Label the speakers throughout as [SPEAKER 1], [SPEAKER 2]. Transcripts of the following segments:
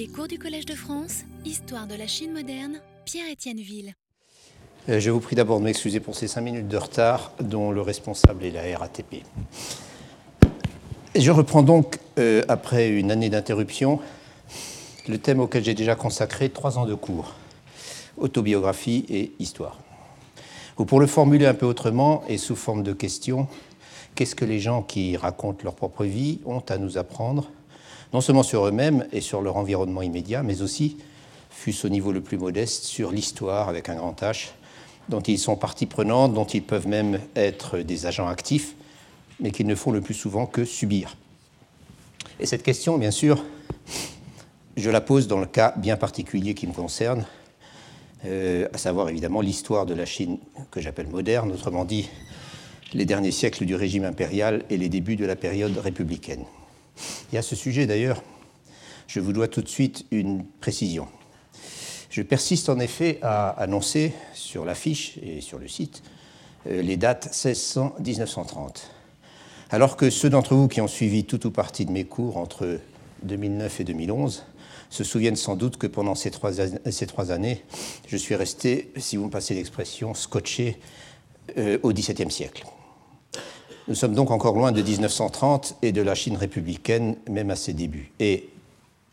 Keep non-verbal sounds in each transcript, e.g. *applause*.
[SPEAKER 1] Les cours du Collège de France, Histoire de la Chine moderne, Pierre-Étienne Ville.
[SPEAKER 2] Euh, je vous prie d'abord de m'excuser pour ces cinq minutes de retard dont le responsable est la RATP. Je reprends donc, euh, après une année d'interruption, le thème auquel j'ai déjà consacré trois ans de cours, autobiographie et histoire. Ou pour le formuler un peu autrement et sous forme de question, qu'est-ce que les gens qui racontent leur propre vie ont à nous apprendre, non seulement sur eux-mêmes et sur leur environnement immédiat, mais aussi, fût-ce au niveau le plus modeste, sur l'histoire avec un grand H, dont ils sont partie prenante, dont ils peuvent même être des agents actifs, mais qu'ils ne font le plus souvent que subir. Et cette question, bien sûr, je la pose dans le cas bien particulier qui me concerne, euh, à savoir évidemment l'histoire de la Chine que j'appelle moderne, autrement dit les derniers siècles du régime impérial et les débuts de la période républicaine. Et à ce sujet d'ailleurs, je vous dois tout de suite une précision. Je persiste en effet à annoncer sur l'affiche et sur le site euh, les dates 1600-1930. Alors que ceux d'entre vous qui ont suivi tout ou partie de mes cours entre 2009 et 2011 se souviennent sans doute que pendant ces trois, années, je suis resté, si vous me passez l'expression, scotché euh, au XVIIe siècle. Nous sommes donc encore loin de 1930 et de la Chine républicaine, même à ses débuts. Et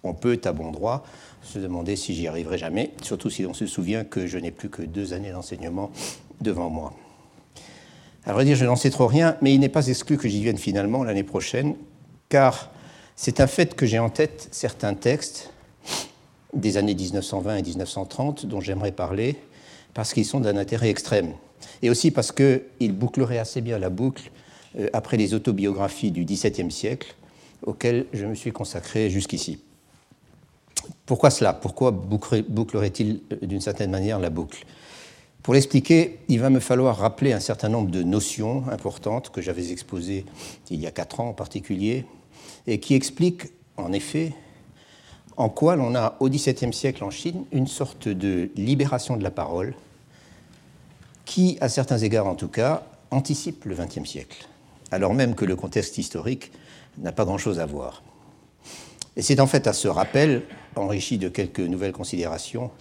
[SPEAKER 2] on peut, à bon droit, se demander si j'y arriverai jamais, surtout si l'on se souvient que je n'ai plus que deux années d'enseignement devant moi. À vrai dire, je n'en sais trop rien, mais il n'est pas exclu que j'y vienne finalement l'année prochaine, car c'est un fait que j'ai en tête certains textes des années 1920 et 1930 dont j'aimerais parler, parce qu'ils sont d'un intérêt extrême, et aussi parce qu'ils boucleraient assez bien la boucle après les autobiographies du XVIIe siècle auxquelles je me suis consacré jusqu'ici. Pourquoi cela? Pourquoi bouclerait-il euh, d'une certaine manière la boucle? Pour l'expliquer, il va me falloir rappeler un certain nombre de notions importantes que j'avais exposées il y a quatre ans en particulier, et qui expliquent en effet en quoi l'on a au XVIIe siècle en Chine une sorte de libération de la parole qui, à certains égards en tout cas, anticipe le XXe siècle, alors même que le contexte historique n'a pas grand-chose à voir. Et c'est en fait à ce rappel, enrichi de quelques nouvelles considérations,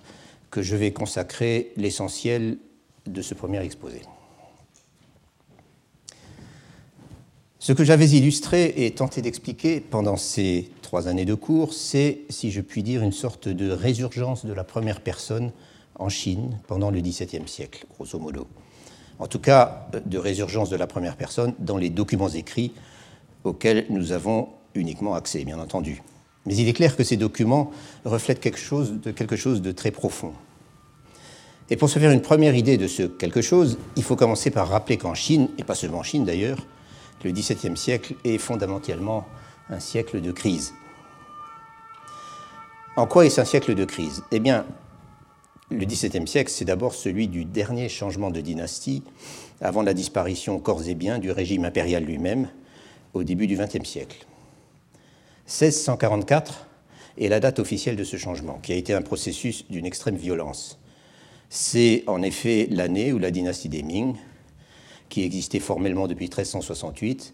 [SPEAKER 2] que je vais consacrer l'essentiel de ce premier exposé. Ce que j'avais illustré et tenté d'expliquer pendant ces trois années de cours, c'est, si je puis dire, une sorte de résurgence de la première personne en Chine pendant le XVIIe siècle, grosso modo. En tout cas, de résurgence de la première personne dans les documents écrits auxquels nous avons uniquement accès, bien entendu. Mais il est clair que ces documents reflètent quelque chose de, quelque chose de très profond. Et pour se faire une première idée de ce quelque chose, il faut commencer par rappeler qu'en Chine, et pas seulement en Chine d'ailleurs, le XVIIe siècle est fondamentalement un siècle de crise. En quoi est-ce un siècle de crise? Eh bien, le XVIIe siècle, c'est d'abord celui du dernier changement de dynastie avant la disparition corps et bien du régime impérial lui-même au début du XXe siècle. 1644 est la date officielle de ce changement, qui a été un processus d'une extrême violence. C'est en effet l'année où la dynastie des Ming, qui existait formellement depuis 1368,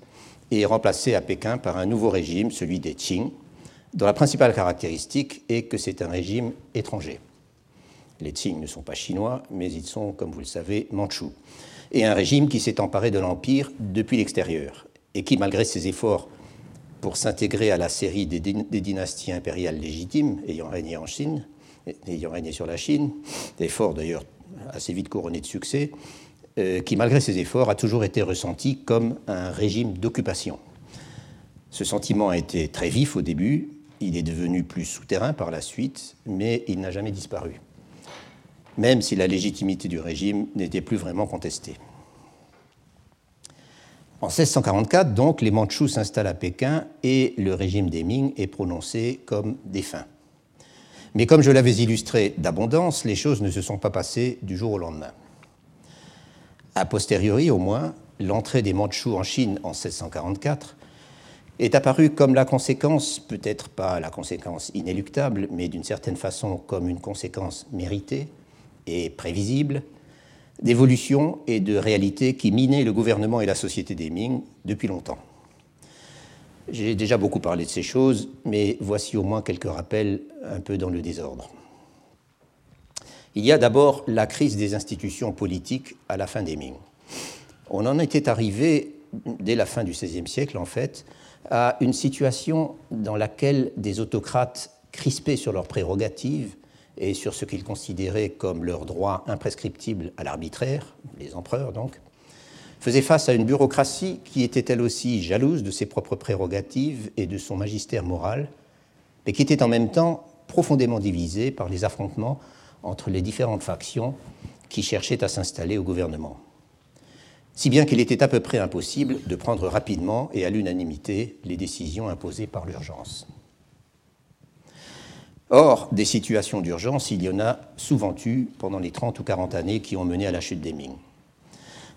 [SPEAKER 2] est remplacée à Pékin par un nouveau régime, celui des Qing, dont la principale caractéristique est que c'est un régime étranger. Les Qing ne sont pas chinois, mais ils sont, comme vous le savez, mandchous. Et un régime qui s'est emparé de l'Empire depuis l'extérieur, et qui, malgré ses efforts pour s'intégrer à la série des, dynasties impériales légitimes ayant régné en Chine, ayant régné sur la Chine, efforts d'ailleurs assez vite couronnés de succès, euh, qui malgré ses efforts a toujours été ressenti comme un régime d'occupation. Ce sentiment a été très vif au début, il est devenu plus souterrain par la suite, mais il n'a jamais disparu, même si la légitimité du régime n'était plus vraiment contestée. En 1644, donc, les Mandchous s'installent à Pékin et le régime des Ming est prononcé comme défunt. Mais comme je l'avais illustré d'abondance, les choses ne se sont pas passées du jour au lendemain. A posteriori, au moins, l'entrée des Mandchous en Chine en 1644 est apparue comme la conséquence, peut-être pas la conséquence inéluctable, mais d'une certaine façon comme une conséquence méritée et prévisible d'évolution et de réalité qui minaient le gouvernement et la société des Ming depuis longtemps. J'ai déjà beaucoup parlé de ces choses, mais voici au moins quelques rappels un peu dans le désordre. Il y a d'abord la crise des institutions politiques à la fin des Ming. On en était arrivé, dès la fin du XVIe siècle en fait, à une situation dans laquelle des autocrates crispés sur leurs prérogatives et sur ce qu'ils considéraient comme leur droit imprescriptible à l'arbitraire, les empereurs donc, faisaient face à une bureaucratie qui était elle aussi jalouse de ses propres prérogatives et de son magistère moral, mais qui était en même temps profondément divisée par les affrontements entre les différentes factions qui cherchaient à s'installer au gouvernement. Si bien qu'il était à peu près impossible de prendre rapidement et à l'unanimité les décisions imposées par l'urgence. Or, des situations d'urgence, il y en a souvent eu pendant les 30 ou 40 années qui ont mené à la chute des Ming.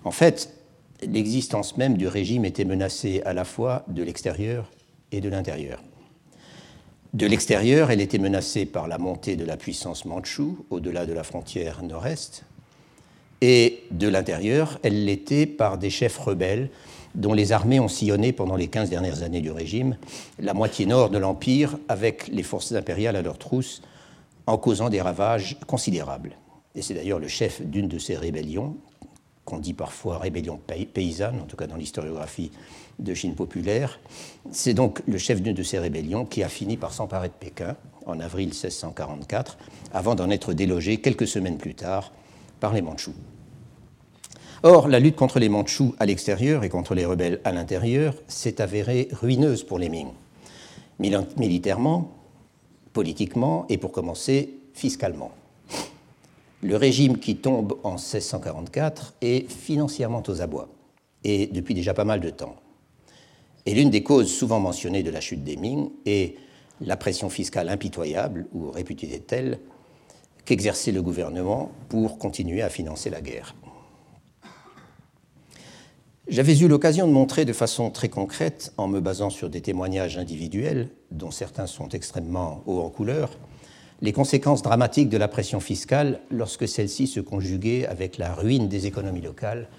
[SPEAKER 2] En fait, l'existence même du régime était menacée à la fois de l'extérieur et de l'intérieur. De l'extérieur, elle était menacée par la montée de la puissance mandchoue au-delà de la frontière nord-est, et de l'intérieur, elle l'était par des chefs rebelles dont les armées ont sillonné pendant les 15 dernières années du régime la moitié nord de l'Empire avec les forces impériales à leur trousse, en causant des ravages considérables. Et c'est d'ailleurs le chef d'une de ces rébellions, qu'on dit parfois rébellion paysanne, en tout cas dans l'historiographie de Chine populaire. C'est donc le chef d'une de ces rébellions qui a fini par s'emparer de Pékin en avril 1644, avant d'en être délogé quelques semaines plus tard par les Mandchous. Or, la lutte contre les Mandchous à l'extérieur et contre les rebelles à l'intérieur s'est avérée ruineuse pour les Ming, militairement, politiquement et pour commencer, fiscalement. Le régime qui tombe en 1644 est financièrement aux abois, et depuis déjà pas mal de temps. Et l'une des causes souvent mentionnées de la chute des Ming est la pression fiscale impitoyable, ou réputée telle, qu'exerçait le gouvernement pour continuer à financer la guerre. J'avais eu l'occasion de montrer de façon très concrète, en me basant sur des témoignages individuels, dont certains sont extrêmement hauts en couleur, les conséquences dramatiques de la pression fiscale lorsque celle-ci se conjuguait avec la ruine des économies locales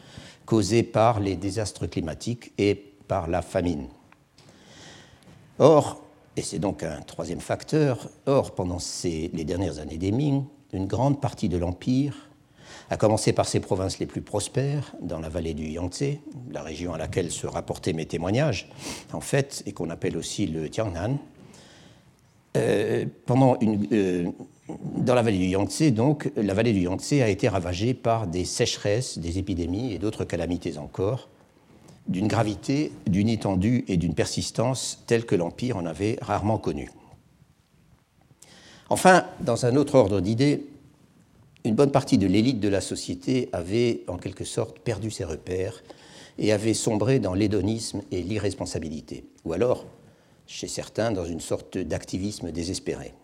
[SPEAKER 2] causée par les désastres climatiques et par la famine. Or, et c'est donc un troisième facteur, or pendant les dernières années des Ming, une grande partie de l'Empire à commencer par ses provinces les plus prospères, dans la vallée du Yangtze, la région à laquelle se rapportaient mes témoignages, en fait, et qu'on appelle aussi le Tiangnan. Euh, pendant une, euh, dans la vallée du Yangtze, donc, la vallée du Yangtze a été ravagée par des sécheresses, des épidémies et d'autres calamités encore, d'une gravité, d'une étendue et d'une persistance telles que l'Empire en avait rarement connues. Enfin, dans un autre ordre d'idées, une bonne partie de l'élite de la société avait en quelque sorte perdu ses repères et avait sombré dans l'hédonisme et l'irresponsabilité, ou alors, chez certains, dans une sorte d'activisme désespéré.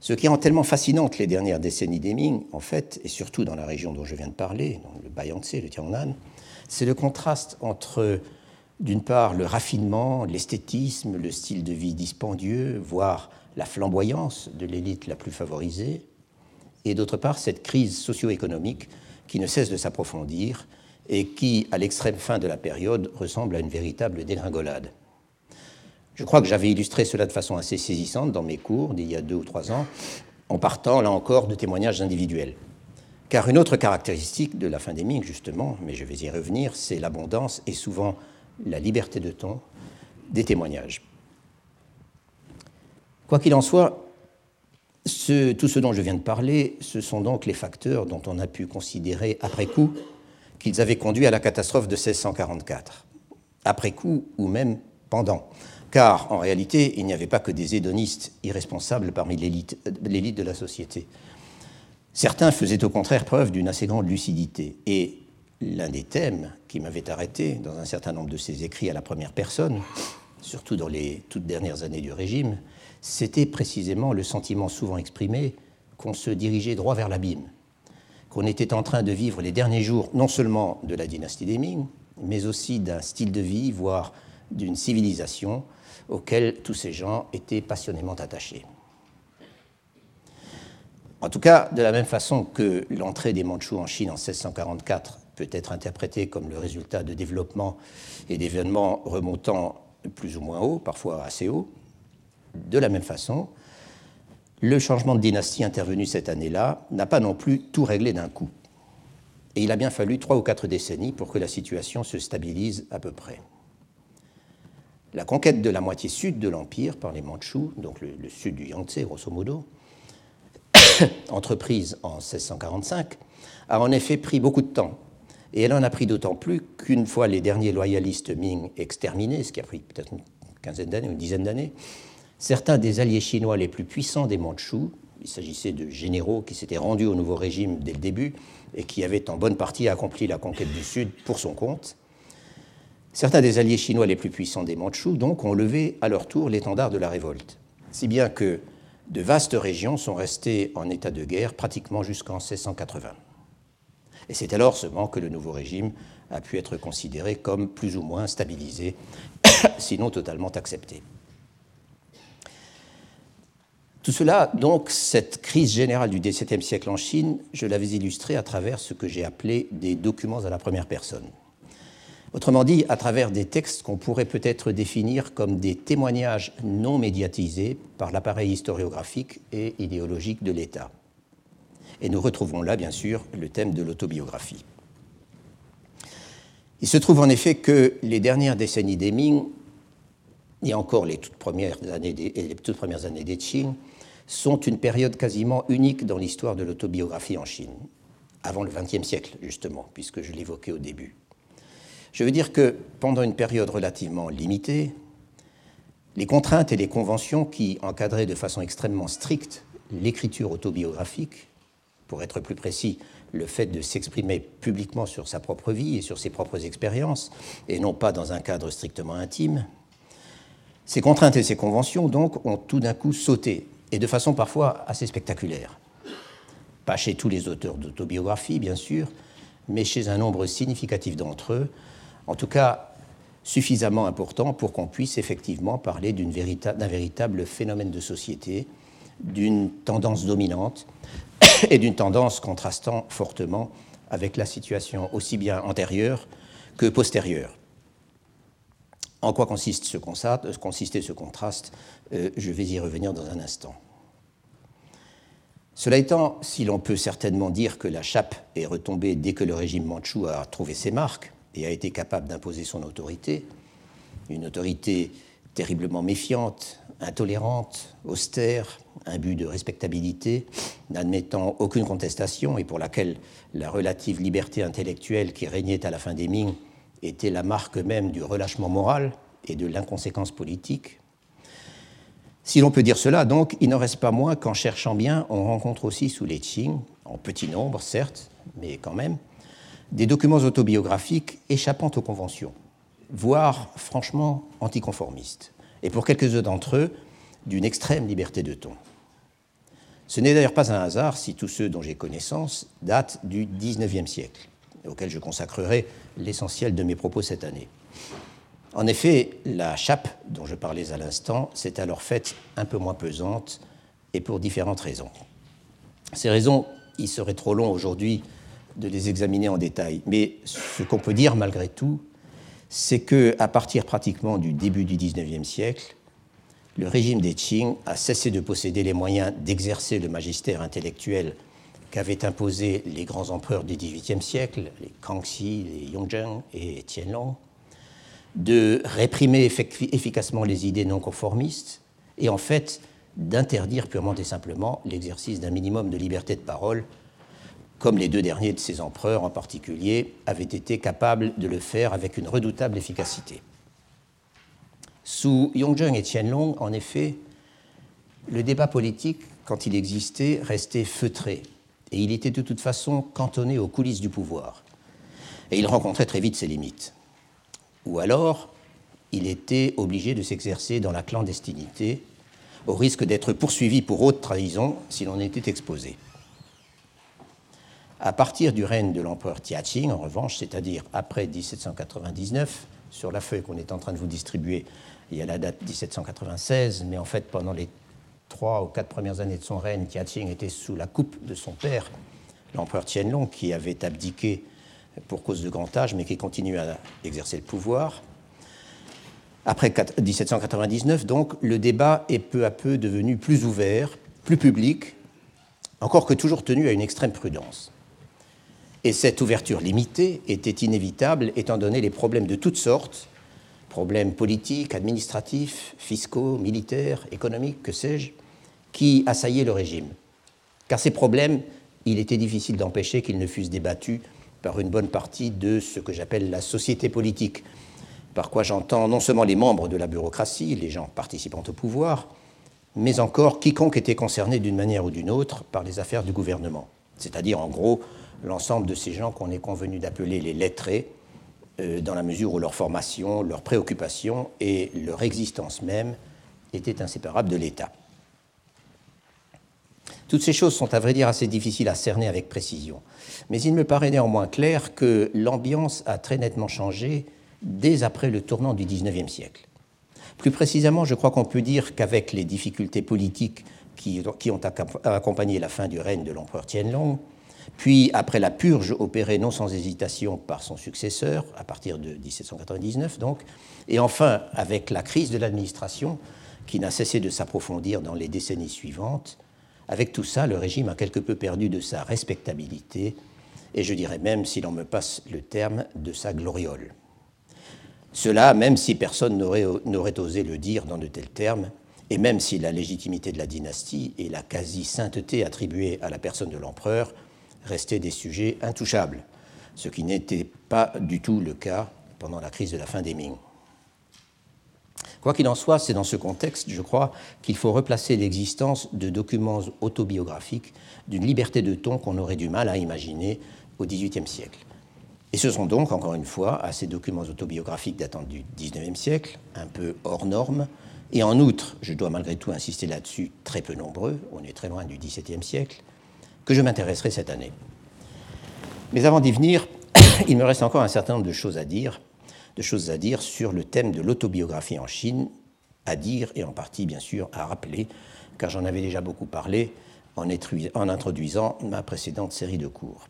[SPEAKER 2] Ce qui rend tellement fascinante les dernières décennies des Ming, en fait, et surtout dans la région dont je viens de parler, le Bayangtze, le Tiangnan, c'est le contraste entre, d'une part, le raffinement, l'esthétisme, le style de vie dispendieux, voire la flamboyance de l'élite la plus favorisée, et d'autre part cette crise socio-économique qui ne cesse de s'approfondir et qui, à l'extrême fin de la période, ressemble à une véritable dégringolade. Je crois que j'avais illustré cela de façon assez saisissante dans mes cours d'il y a deux ou trois ans, en partant là encore de témoignages individuels. Car une autre caractéristique de la fin des Ming, justement, mais je vais y revenir, c'est l'abondance et souvent la liberté de ton des témoignages. Quoi qu'il en soit, tout ce dont je viens de parler, ce sont donc les facteurs dont on a pu considérer après coup qu'ils avaient conduit à la catastrophe de 1644. Après coup ou même pendant. Car en réalité, il n'y avait pas que des hédonistes irresponsables parmi l'élite de la société. Certains faisaient au contraire preuve d'une assez grande lucidité. Et l'un des thèmes qui m'avait arrêté dans un certain nombre de ses écrits à la première personne, surtout dans les toutes dernières années du régime, c'était précisément le sentiment souvent exprimé qu'on se dirigeait droit vers l'abîme, qu'on était en train de vivre les derniers jours non seulement de la dynastie des Ming, mais aussi d'un style de vie, voire d'une civilisation auquel tous ces gens étaient passionnément attachés. En tout cas, de la même façon que l'entrée des Mandchous en Chine en 1644 peut être interprétée comme le résultat de développement et d'événements remontant plus ou moins haut, parfois assez haut. De la même façon, le changement de dynastie intervenu cette année-là n'a pas non plus tout réglé d'un coup. Et il a bien fallu trois ou quatre décennies pour que la situation se stabilise à peu près. La conquête de la moitié sud de l'Empire par les Mandchous, donc le, sud du Yangtze grosso modo, *coughs* entreprise en 1645, a en effet pris beaucoup de temps. Et elle en a pris d'autant plus qu'une fois les derniers loyalistes Ming exterminés, ce qui a pris peut-être une quinzaine d'années, une dizaine d'années, certains des alliés chinois les plus puissants des Mandchous, il s'agissait de généraux qui s'étaient rendus au nouveau régime dès le début et qui avaient en bonne partie accompli la conquête du Sud pour son compte, certains des alliés chinois les plus puissants des Mandchous, donc, ont levé à leur tour l'étendard de la révolte. Si bien que de vastes régions sont restées en état de guerre pratiquement jusqu'en 1680. Et c'est alors seulement que le nouveau régime a pu être considéré comme plus ou moins stabilisé, *coughs* sinon totalement accepté. Tout cela, donc, cette crise générale du XVIIe siècle en Chine, je l'avais illustrée à travers ce que j'ai appelé des documents à la première personne. Autrement dit, à travers des textes qu'on pourrait peut-être définir comme des témoignages non médiatisés par l'appareil historiographique et idéologique de l'État. Et nous retrouvons là, bien sûr, le thème de l'autobiographie. Il se trouve en effet que les dernières décennies des Ming, et encore les toutes premières années des, les toutes premières années des Qing, sont une période quasiment unique dans l'histoire de l'autobiographie en Chine, avant le XXe siècle, justement, puisque je l'évoquais au début. Je veux dire que pendant une période relativement limitée, les contraintes et les conventions qui encadraient de façon extrêmement stricte l'écriture autobiographique, pour être plus précis, le fait de s'exprimer publiquement sur sa propre vie et sur ses propres expériences, et non pas dans un cadre strictement intime, ces contraintes et ces conventions, donc, ont tout d'un coup sauté, et de façon parfois assez spectaculaire. Pas chez tous les auteurs d'autobiographie, bien sûr, mais chez un nombre significatif d'entre eux, en tout cas suffisamment important pour qu'on puisse effectivement parler d'un véritable phénomène de société, d'une tendance dominante *coughs* et d'une tendance contrastant fortement avec la situation aussi bien antérieure que postérieure. En quoi consiste ce consistait ce contraste euh, Je vais y revenir dans un instant. Cela étant, si l'on peut certainement dire que la chape est retombée dès que le régime mandchou a trouvé ses marques, et a été capable d'imposer son autorité, une autorité terriblement méfiante, intolérante, austère, but de respectabilité, n'admettant aucune contestation et pour laquelle la relative liberté intellectuelle qui régnait à la fin des Ming était la marque même du relâchement moral et de l'inconséquence politique. Si l'on peut dire cela, donc, il n'en reste pas moins qu'en cherchant bien, on rencontre aussi sous les Qing, en petit nombre certes, mais quand même, des documents autobiographiques échappant aux conventions, voire franchement anticonformistes, et pour quelques-uns d'entre eux, d'une extrême liberté de ton. Ce n'est d'ailleurs pas un hasard si tous ceux dont j'ai connaissance datent du XIXe siècle, auquel je consacrerai l'essentiel de mes propos cette année. En effet, la chape dont je parlais à l'instant s'est alors faite un peu moins pesante, et pour différentes raisons. Ces raisons, il serait trop long aujourd'hui de les examiner en détail. Mais ce qu'on peut dire malgré tout, c'est qu'à partir pratiquement du début du XIXe siècle, le régime des Qing a cessé de posséder les moyens d'exercer le magistère intellectuel qu'avaient imposé les grands empereurs du XVIIIe siècle, les Kangxi, les Yongzheng et Tianlong, de réprimer efficacement les idées non conformistes et en fait d'interdire purement et simplement l'exercice d'un minimum de liberté de parole comme les deux derniers de ces empereurs en particulier avaient été capables de le faire avec une redoutable efficacité. Sous Yongzheng et Tianlong, en effet, le débat politique, quand il existait, restait feutré, et il était de toute façon cantonné aux coulisses du pouvoir. Et il rencontrait très vite ses limites. Ou alors, il était obligé de s'exercer dans la clandestinité, au risque d'être poursuivi pour haute trahison si l'on était exposé. À partir du règne de l'empereur Tiaqing, en revanche, c'est-à-dire après 1799, sur la feuille qu'on est en train de vous distribuer, il y a la date 1796, mais en fait, pendant les trois ou quatre premières années de son règne, Tiaqing était sous la coupe de son père, l'empereur Tianlong, qui avait abdiqué pour cause de grand âge, mais qui continue à exercer le pouvoir. Après 1799, donc, le débat est peu à peu devenu plus ouvert, plus public, encore que toujours tenu à une extrême prudence. Et cette ouverture limitée était inévitable étant donné les problèmes de toutes sortes, problèmes politiques, administratifs, fiscaux, militaires, économiques, que sais-je, qui assaillaient le régime. Car ces problèmes, il était difficile d'empêcher qu'ils ne fussent débattus par une bonne partie de ce que j'appelle la société politique, par quoi j'entends non seulement les membres de la bureaucratie, les gens participant au pouvoir, mais encore quiconque était concerné d'une manière ou d'une autre par les affaires du gouvernement, c'est-à-dire en gros l'ensemble de ces gens qu'on est convenu d'appeler les lettrés, euh, dans la mesure où leur formation, leurs préoccupations et leur existence même étaient inséparables de l'État. Toutes ces choses sont à vrai dire assez difficiles à cerner avec précision, mais il me paraît néanmoins clair que l'ambiance a très nettement changé dès après le tournant du XIXe siècle. Plus précisément, je crois qu'on peut dire qu'avec les difficultés politiques qui, ont accompagné la fin du règne de l'empereur Tianlong, puis après la purge opérée non sans hésitation par son successeur, à partir de 1799 donc, et enfin avec la crise de l'administration qui n'a cessé de s'approfondir dans les décennies suivantes, avec tout ça, le régime a quelque peu perdu de sa respectabilité, et je dirais même, si l'on me passe le terme, de sa gloriole. Cela, même si personne n'aurait osé le dire dans de tels termes, et même si la légitimité de la dynastie et la quasi-sainteté attribuée à la personne de l'empereur restaient des sujets intouchables, ce qui n'était pas du tout le cas pendant la crise de la fin des Ming. Quoi qu'il en soit, c'est dans ce contexte, je crois, qu'il faut replacer l'existence de documents autobiographiques d'une liberté de ton qu'on aurait du mal à imaginer au XVIIIe siècle. Et ce sont donc, encore une fois, à ces documents autobiographiques datant du XIXe siècle, un peu hors normes, et en outre, je dois malgré tout insister là-dessus, très peu nombreux, on est très loin du XVIIe siècle, que je m'intéresserai cette année. Mais avant d'y venir, *coughs* il me reste encore un certain nombre de choses à dire, de choses à dire sur le thème de l'autobiographie en Chine, à dire et en partie bien sûr à rappeler, car j'en avais déjà beaucoup parlé en introduisant ma précédente série de cours.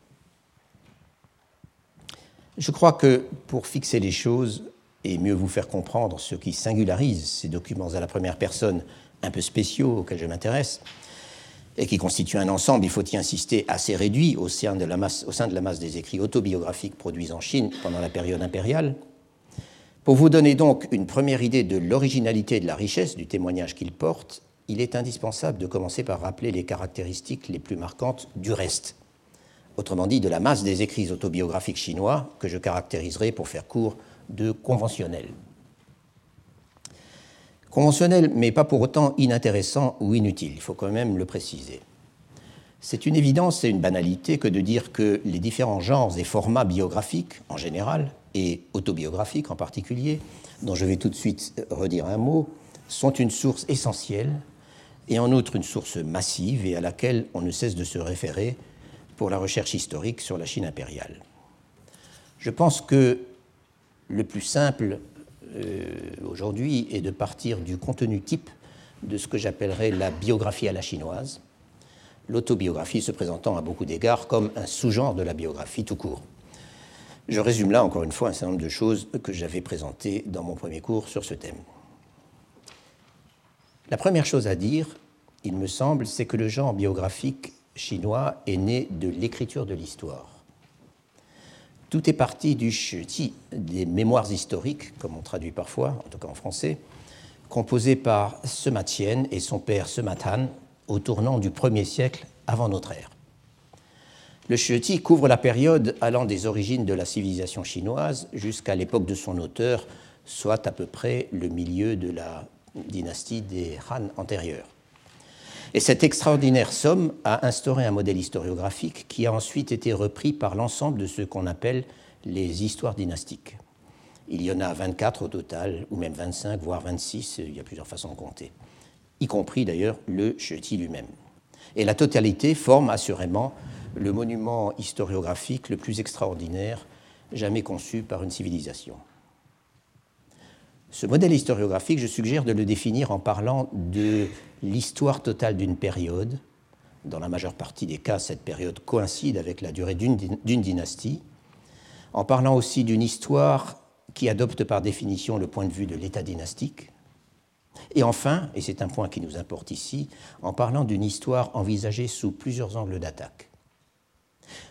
[SPEAKER 2] Je crois que pour fixer les choses et mieux vous faire comprendre ce qui singularise ces documents à la première personne un peu spéciaux auxquels je m'intéresse, et qui constituent un ensemble, il faut y insister, assez réduit au sein, de la masse, au sein de la masse des écrits autobiographiques produits en Chine pendant la période impériale. Pour vous donner donc une première idée de l'originalité et de la richesse du témoignage qu'il porte, il est indispensable de commencer par rappeler les caractéristiques les plus marquantes du reste autrement dit de la masse des écrits autobiographiques chinois, que je caractériserai pour faire court de conventionnels. Conventionnel, mais pas pour autant inintéressant ou inutile, il faut quand même le préciser. C'est une évidence et une banalité que de dire que les différents genres et formats biographiques en général, et autobiographiques en particulier, dont je vais tout de suite redire un mot, sont une source essentielle et en outre une source massive et à laquelle on ne cesse de se référer pour la recherche historique sur la Chine impériale. Je pense que le plus simple euh, aujourd'hui est de partir du contenu type de ce que j'appellerais la biographie à la chinoise, l'autobiographie se présentant à beaucoup d'égards comme un sous-genre de la biographie tout court. Je résume là encore une fois un certain nombre de choses que j'avais présentées dans mon premier cours sur ce thème. La première chose à dire, il me semble, c'est que le genre biographique chinois est né de l'écriture de l'histoire. Tout est parti du Ti, des mémoires historiques, comme on traduit parfois, en tout cas en français, composé par Sema Tien et son père Sema Han au tournant du 1er siècle avant notre ère. Le Ti couvre la période allant des origines de la civilisation chinoise jusqu'à l'époque de son auteur, soit à peu près le milieu de la dynastie des Han antérieures. Et cette extraordinaire somme a instauré un modèle historiographique qui a ensuite été repris par l'ensemble de ce qu'on appelle les histoires dynastiques. Il y en a 24 au total, ou même 25, voire 26, il y a plusieurs façons de compter, y compris d'ailleurs le Cheti lui-même. Et la totalité forme assurément le monument historiographique le plus extraordinaire jamais conçu par une civilisation. Ce modèle historiographique, je suggère de le définir en parlant de l'histoire totale d'une période. Dans la majeure partie des cas, cette période coïncide avec la durée d'une dynastie. En parlant aussi d'une histoire qui adopte par définition le point de vue de l'État dynastique. Et enfin, et c'est un point qui nous importe ici, en parlant d'une histoire envisagée sous plusieurs angles d'attaque.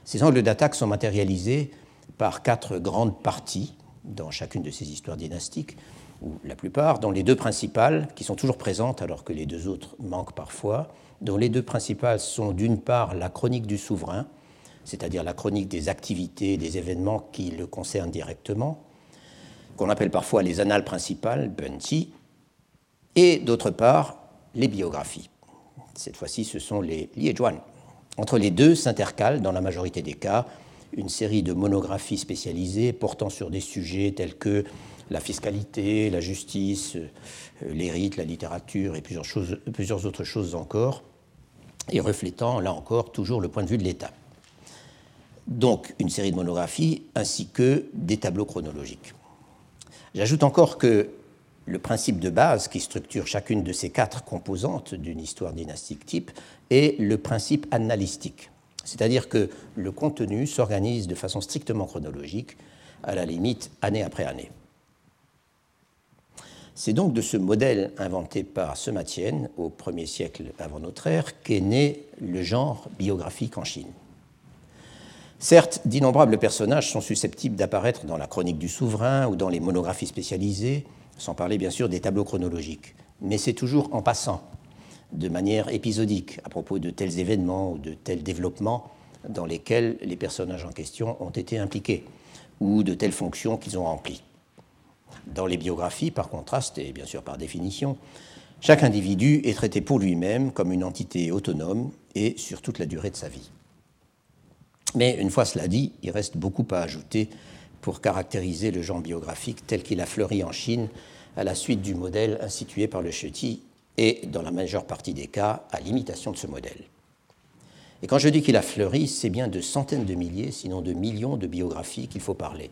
[SPEAKER 2] Ces angles d'attaque sont matérialisés par quatre grandes parties dans chacune de ces histoires dynastiques, ou la plupart, dont les deux principales, qui sont toujours présentes alors que les deux autres manquent parfois, dont les deux principales sont d'une part la chronique du souverain, c'est-à-dire la chronique des activités, des événements qui le concernent directement, qu'on appelle parfois les annales principales, Bunty, et d'autre part les biographies. Cette fois-ci, ce sont les Liejuan. Entre les deux s'intercalent, dans la majorité des cas, une série de monographies spécialisées portant sur des sujets tels que la fiscalité, la justice, euh, les rites, la littérature et plusieurs, plusieurs autres choses encore, et reflétant, là encore, toujours le point de vue de l'État. Donc, une série de monographies ainsi que des tableaux chronologiques. J'ajoute encore que le principe de base qui structure chacune de ces quatre composantes d'une histoire dynastique type est le principe analystique. C'est-à-dire que le contenu s'organise de façon strictement chronologique, à la limite année après année. C'est donc de ce modèle inventé par Sematienne au 1er siècle avant notre ère qu'est né le genre biographique en Chine. Certes, d'innombrables personnages sont susceptibles d'apparaître dans la chronique du souverain ou dans les monographies spécialisées, sans parler bien sûr des tableaux chronologiques, mais c'est toujours en passant, de manière épisodique, à propos de tels événements ou de tels développements dans lesquels les personnages en question ont été impliqués, ou de telles fonctions qu'ils ont remplies. Dans les biographies, par contraste, et bien sûr par définition, chaque individu est traité pour lui-même comme une entité autonome et sur toute la durée de sa vie. Mais une fois cela dit, il reste beaucoup à ajouter pour caractériser le genre biographique tel qu'il a fleuri en Chine à la suite du modèle institué par le Cheti et, dans la majeure partie des cas, à l'imitation de ce modèle. Et quand je dis qu'il a fleuri, c'est bien de centaines de milliers, sinon de millions de biographies qu'il faut parler.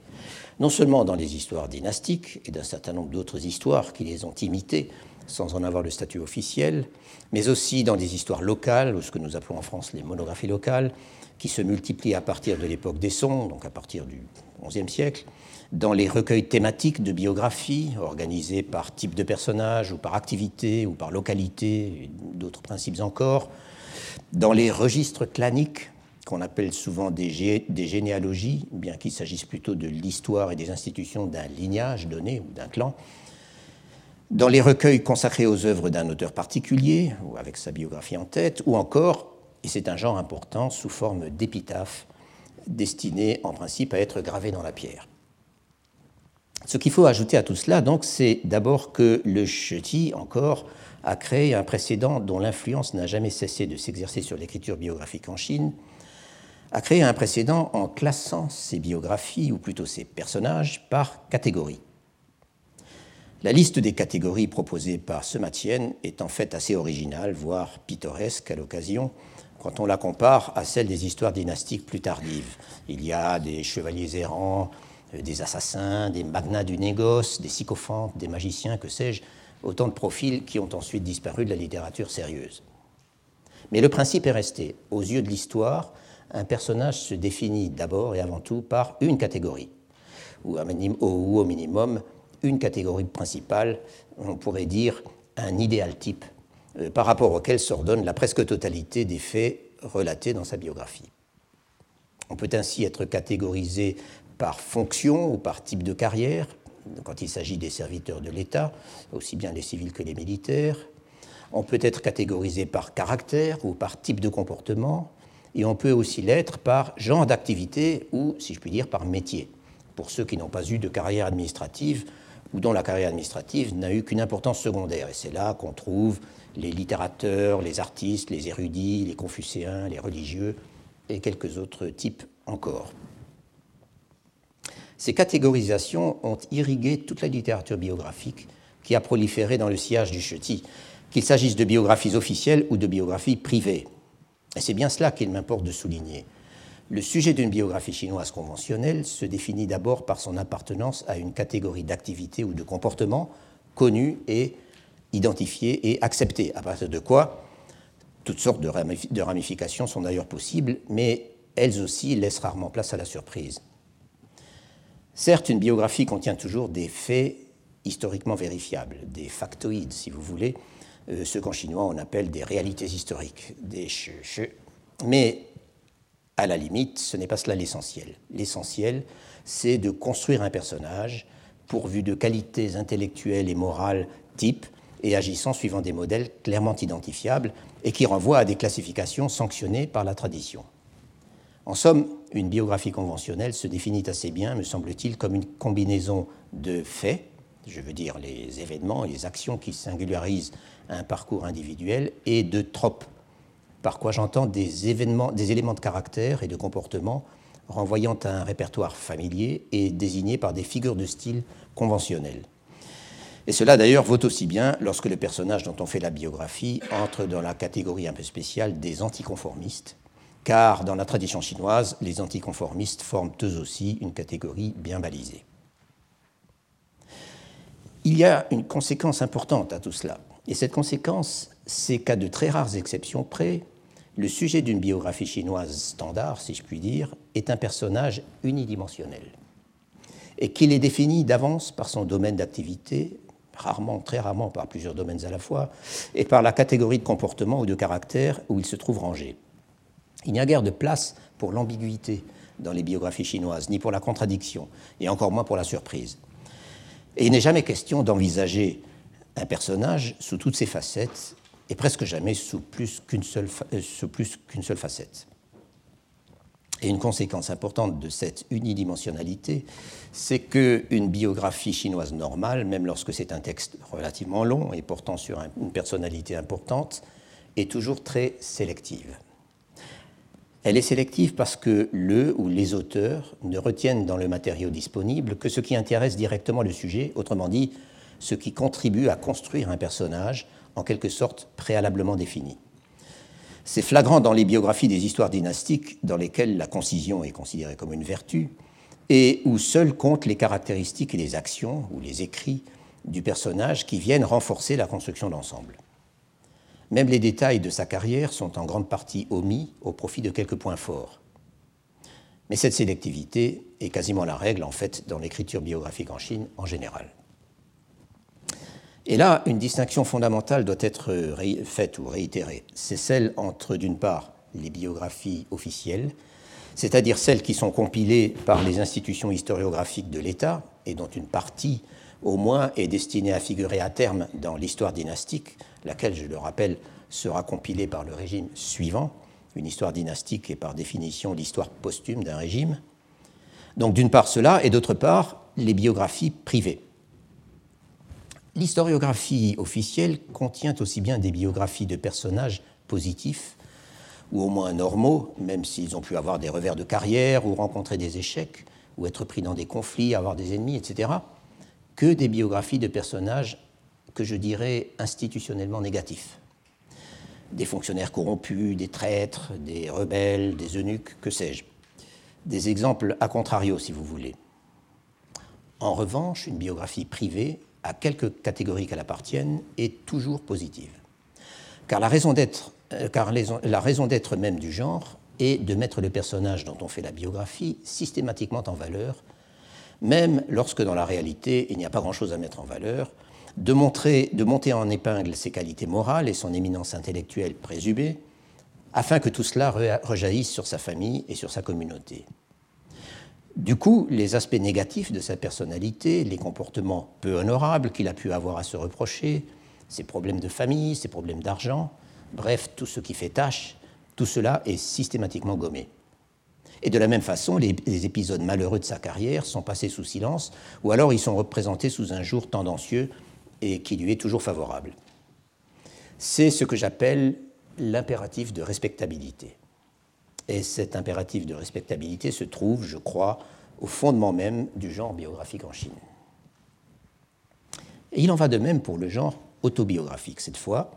[SPEAKER 2] Non seulement dans les histoires dynastiques et d'un certain nombre d'autres histoires qui les ont imitées sans en avoir le statut officiel, mais aussi dans des histoires locales, ou ce que nous appelons en France les monographies locales, qui se multiplient à partir de l'époque des Sons, donc à partir du XIe siècle, dans les recueils thématiques de biographies organisés par type de personnage ou par activité ou par localité, d'autres principes encore, dans les registres claniques, qu'on appelle souvent des, des généalogies, bien qu'il s'agisse plutôt de l'histoire et des institutions d'un lignage donné ou d'un clan, dans les recueils consacrés aux œuvres d'un auteur particulier, ou avec sa biographie en tête, ou encore, et c'est un genre important, sous forme d'épitaphe, destiné en principe à être gravé dans la pierre. Ce qu'il faut ajouter à tout cela, c'est d'abord que le cheti, encore, a créé un précédent dont l'influence n'a jamais cessé de s'exercer sur l'écriture biographique en Chine, a créé un précédent en classant ces biographies, ou plutôt ces personnages, par catégorie. La liste des catégories proposées par ce Sematienne est en fait assez originale, voire pittoresque à l'occasion, quand on la compare à celle des histoires dynastiques plus tardives. Il y a des chevaliers errants, des assassins, des magnats du négoce, des sycophantes, des magiciens, que sais-je, autant de profils qui ont ensuite disparu de la littérature sérieuse. Mais le principe est resté. Aux yeux de l'histoire, un personnage se définit d'abord et avant tout par une catégorie, ou, au minimum une catégorie principale, on pourrait dire un idéal type, euh, par rapport auquel s'ordonne la presque totalité des faits relatés dans sa biographie. On peut ainsi être catégorisé par fonction ou par type de carrière, quand il s'agit des serviteurs de l'État, aussi bien les civils que les militaires. On peut être catégorisé par caractère ou par type de comportement, et on peut aussi l'être par genre d'activité ou, si je puis dire, par métier, pour ceux qui n'ont pas eu de carrière administrative ou dont la carrière administrative n'a eu qu'une importance secondaire. Et c'est là qu'on trouve les littérateurs, les artistes, les érudits, les confucéens, les religieux et quelques autres types encore. Ces catégorisations ont irrigué toute la littérature biographique qui a proliféré dans le sillage du Cheti, qu'il s'agisse de biographies officielles ou de biographies privées. Et c'est bien cela qu'il m'importe de souligner. Le sujet d'une biographie chinoise conventionnelle se définit d'abord par son appartenance à une catégorie d'activité ou de comportement connue et identifiée et acceptée, à partir de quoi toutes sortes de ramifications sont d'ailleurs possibles, mais elles aussi laissent rarement place à la surprise. Certes, une biographie contient toujours des faits historiquement vérifiables, des factoïdes, si vous voulez, euh, ce qu'en chinois on appelle des réalités historiques, des Mais à la limite, ce n'est pas cela l'essentiel. L'essentiel, c'est de construire un personnage pourvu de qualités intellectuelles et morales types et agissant suivant des modèles clairement identifiables et qui renvoient à des classifications sanctionnées par la tradition. En somme, une biographie conventionnelle se définit assez bien, me semble-t-il, comme une combinaison de faits, je veux dire les événements et les actions qui singularisent un parcours individuel, et de tropes, par quoi j'entends des, des éléments de caractère et de comportement renvoyant à un répertoire familier et désignés par des figures de style conventionnelles. Et cela d'ailleurs vaut aussi bien lorsque le personnage dont on fait la biographie entre dans la catégorie un peu spéciale des anticonformistes, car dans la tradition chinoise, les anticonformistes forment eux aussi une catégorie bien balisée. Il y a une conséquence importante à tout cela, et cette conséquence, c'est qu'à de très rares exceptions près, le sujet d'une biographie chinoise standard, si je puis dire, est un personnage unidimensionnel, et qu'il est défini d'avance par son domaine d'activité, rarement, très rarement par plusieurs domaines à la fois, et par la catégorie de comportement ou de caractère où il se trouve rangé. Il n'y a guère de place pour l'ambiguïté dans les biographies chinoises, ni pour la contradiction, et encore moins pour la surprise. Et il n'est jamais question d'envisager un personnage sous toutes ses facettes, et presque jamais sous plus qu'une seule, euh, facette. Et une conséquence importante de cette unidimensionnalité, c'est qu'une biographie chinoise normale, même lorsque c'est un texte relativement long et portant sur une personnalité importante, est toujours très sélective. Elle est sélective parce que le ou les auteurs ne retiennent dans le matériau disponible que ce qui intéresse directement le sujet, autrement dit, ce qui contribue à construire un personnage en quelque sorte préalablement défini. C'est flagrant dans les biographies des histoires dynastiques dans lesquelles la concision est considérée comme une vertu et où seuls comptent les caractéristiques et les actions ou les écrits du personnage qui viennent renforcer la construction d'ensemble. Même les détails de sa carrière sont en grande partie omis au profit de quelques points forts. Mais cette sélectivité est quasiment la règle en fait dans l'écriture biographique en Chine en général. Et là, une distinction fondamentale doit être faite ou réitérée. C'est celle entre, d'une part, les biographies officielles, c'est-à-dire celles qui sont compilées par les institutions historiographiques de l'État, et dont une partie, au moins, est destinée à figurer à terme dans l'histoire dynastique, laquelle, je le rappelle, sera compilée par le régime suivant. Une histoire dynastique est par définition l'histoire posthume d'un régime. Donc d'une part cela, et d'autre part les biographies privées. L'historiographie officielle contient aussi bien des biographies de personnages positifs, ou au moins normaux, même s'ils ont pu avoir des revers de carrière, ou rencontrer des échecs, ou être pris dans des conflits, avoir des ennemis, etc., que des biographies de personnages que je dirais institutionnellement négatifs. Des fonctionnaires corrompus, des traîtres, des rebelles, des eunuques, que sais-je. Des exemples à contrario, si vous voulez. En revanche, une biographie privée, à quelque catégorie qu'elle appartienne, est toujours positive. Car la raison d'être, euh, car la raison d'être même du genre est de mettre le personnage dont on fait la biographie systématiquement en valeur, même lorsque dans la réalité il n'y a pas grand-chose à mettre en valeur, de, montrer, de monter en épingle ses qualités morales et son éminence intellectuelle présumée, afin que tout cela rejaillisse sur sa famille et sur sa communauté. Du coup, les aspects négatifs de sa personnalité, les comportements peu honorables qu'il a pu avoir à se reprocher, ses problèmes de famille, ses problèmes d'argent, bref, tout ce qui fait tâche, tout cela est systématiquement gommé. Et de la même façon, les, épisodes malheureux de sa carrière sont passés sous silence, ou alors ils sont représentés sous un jour tendancieux et qui lui est toujours favorable. C'est ce que j'appelle l'impératif de respectabilité. Et cet impératif de respectabilité se trouve, je crois, au fondement même du genre biographique en Chine. Il en va de même pour le genre autobiographique, cette fois,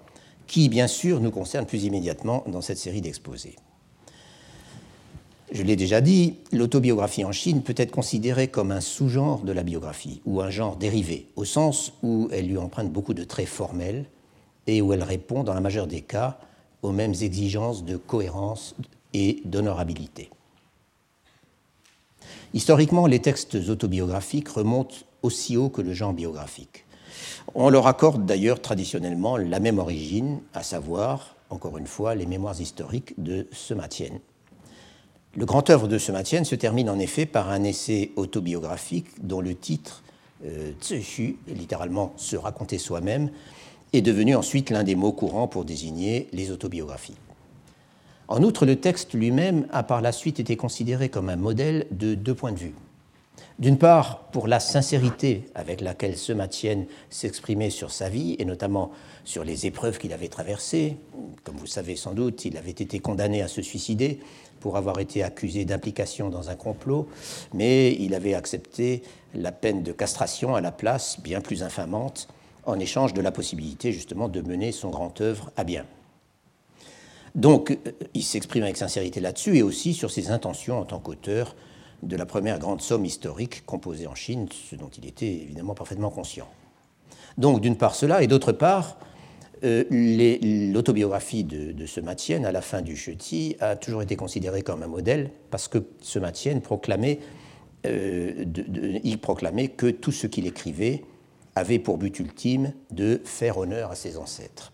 [SPEAKER 2] qui, bien sûr, nous concerne plus immédiatement dans cette série d'exposés. Je l'ai déjà dit, l'autobiographie en Chine peut être considérée comme un sous-genre de la biographie, ou un genre dérivé, au sens où elle lui emprunte beaucoup de traits formels et où elle répond, dans la majeure des cas, aux mêmes exigences de cohérence et d'honorabilité. Historiquement, les textes autobiographiques remontent aussi haut que le genre biographique. On leur accorde d'ailleurs traditionnellement la même origine, à savoir, encore une fois, les mémoires historiques de Sematienne. Le grand œuvre de Sematienne se termine en effet par un essai autobiographique dont le titre, euh, littéralement se raconter soi-même, est devenu ensuite l'un des mots courants pour désigner les autobiographies. En outre, le texte lui-même a par la suite été considéré comme un modèle de deux points de vue. D'une part, pour la sincérité avec laquelle ce Matienne s'exprimait sur sa vie, et notamment sur les épreuves qu'il avait traversées. Comme vous savez sans doute, il avait été condamné à se suicider pour avoir été accusé d'implication dans un complot, mais il avait accepté la peine de castration à la place, bien plus infamante, en échange de la possibilité justement de mener son grand œuvre à bien. Donc, euh, il s'exprime avec sincérité là-dessus et aussi sur ses intentions en tant qu'auteur de la première grande somme historique composée en Chine, ce dont il était évidemment parfaitement conscient. Donc, d'une part cela, et d'autre part, euh, l'autobiographie de, ce Matienne, à la fin du Cheti, a toujours été considérée comme un modèle parce que ce Matienne proclamait, euh, il proclamait que tout ce qu'il écrivait avait pour but ultime de faire honneur à ses ancêtres.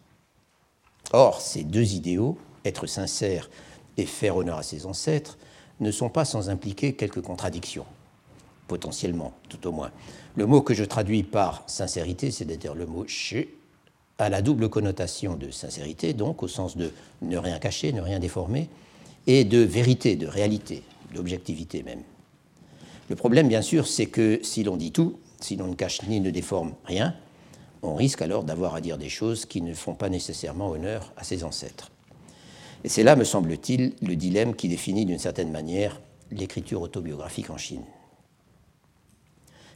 [SPEAKER 2] Or, ces deux idéaux, être sincère et faire honneur à ses ancêtres, ne sont pas sans impliquer quelques contradictions, potentiellement, tout au moins. Le mot que je traduis par sincérité, c'est-à-dire le mot chez, a la double connotation de sincérité, donc au sens de ne rien cacher, ne rien déformer, et de vérité, de réalité, d'objectivité même. Le problème, bien sûr, c'est que si l'on dit tout, si l'on ne cache ni ne déforme rien, on risque alors d'avoir à dire des choses qui ne font pas nécessairement honneur à ses ancêtres. Et c'est là, me semble-t-il, le dilemme qui définit d'une certaine manière l'écriture autobiographique en Chine.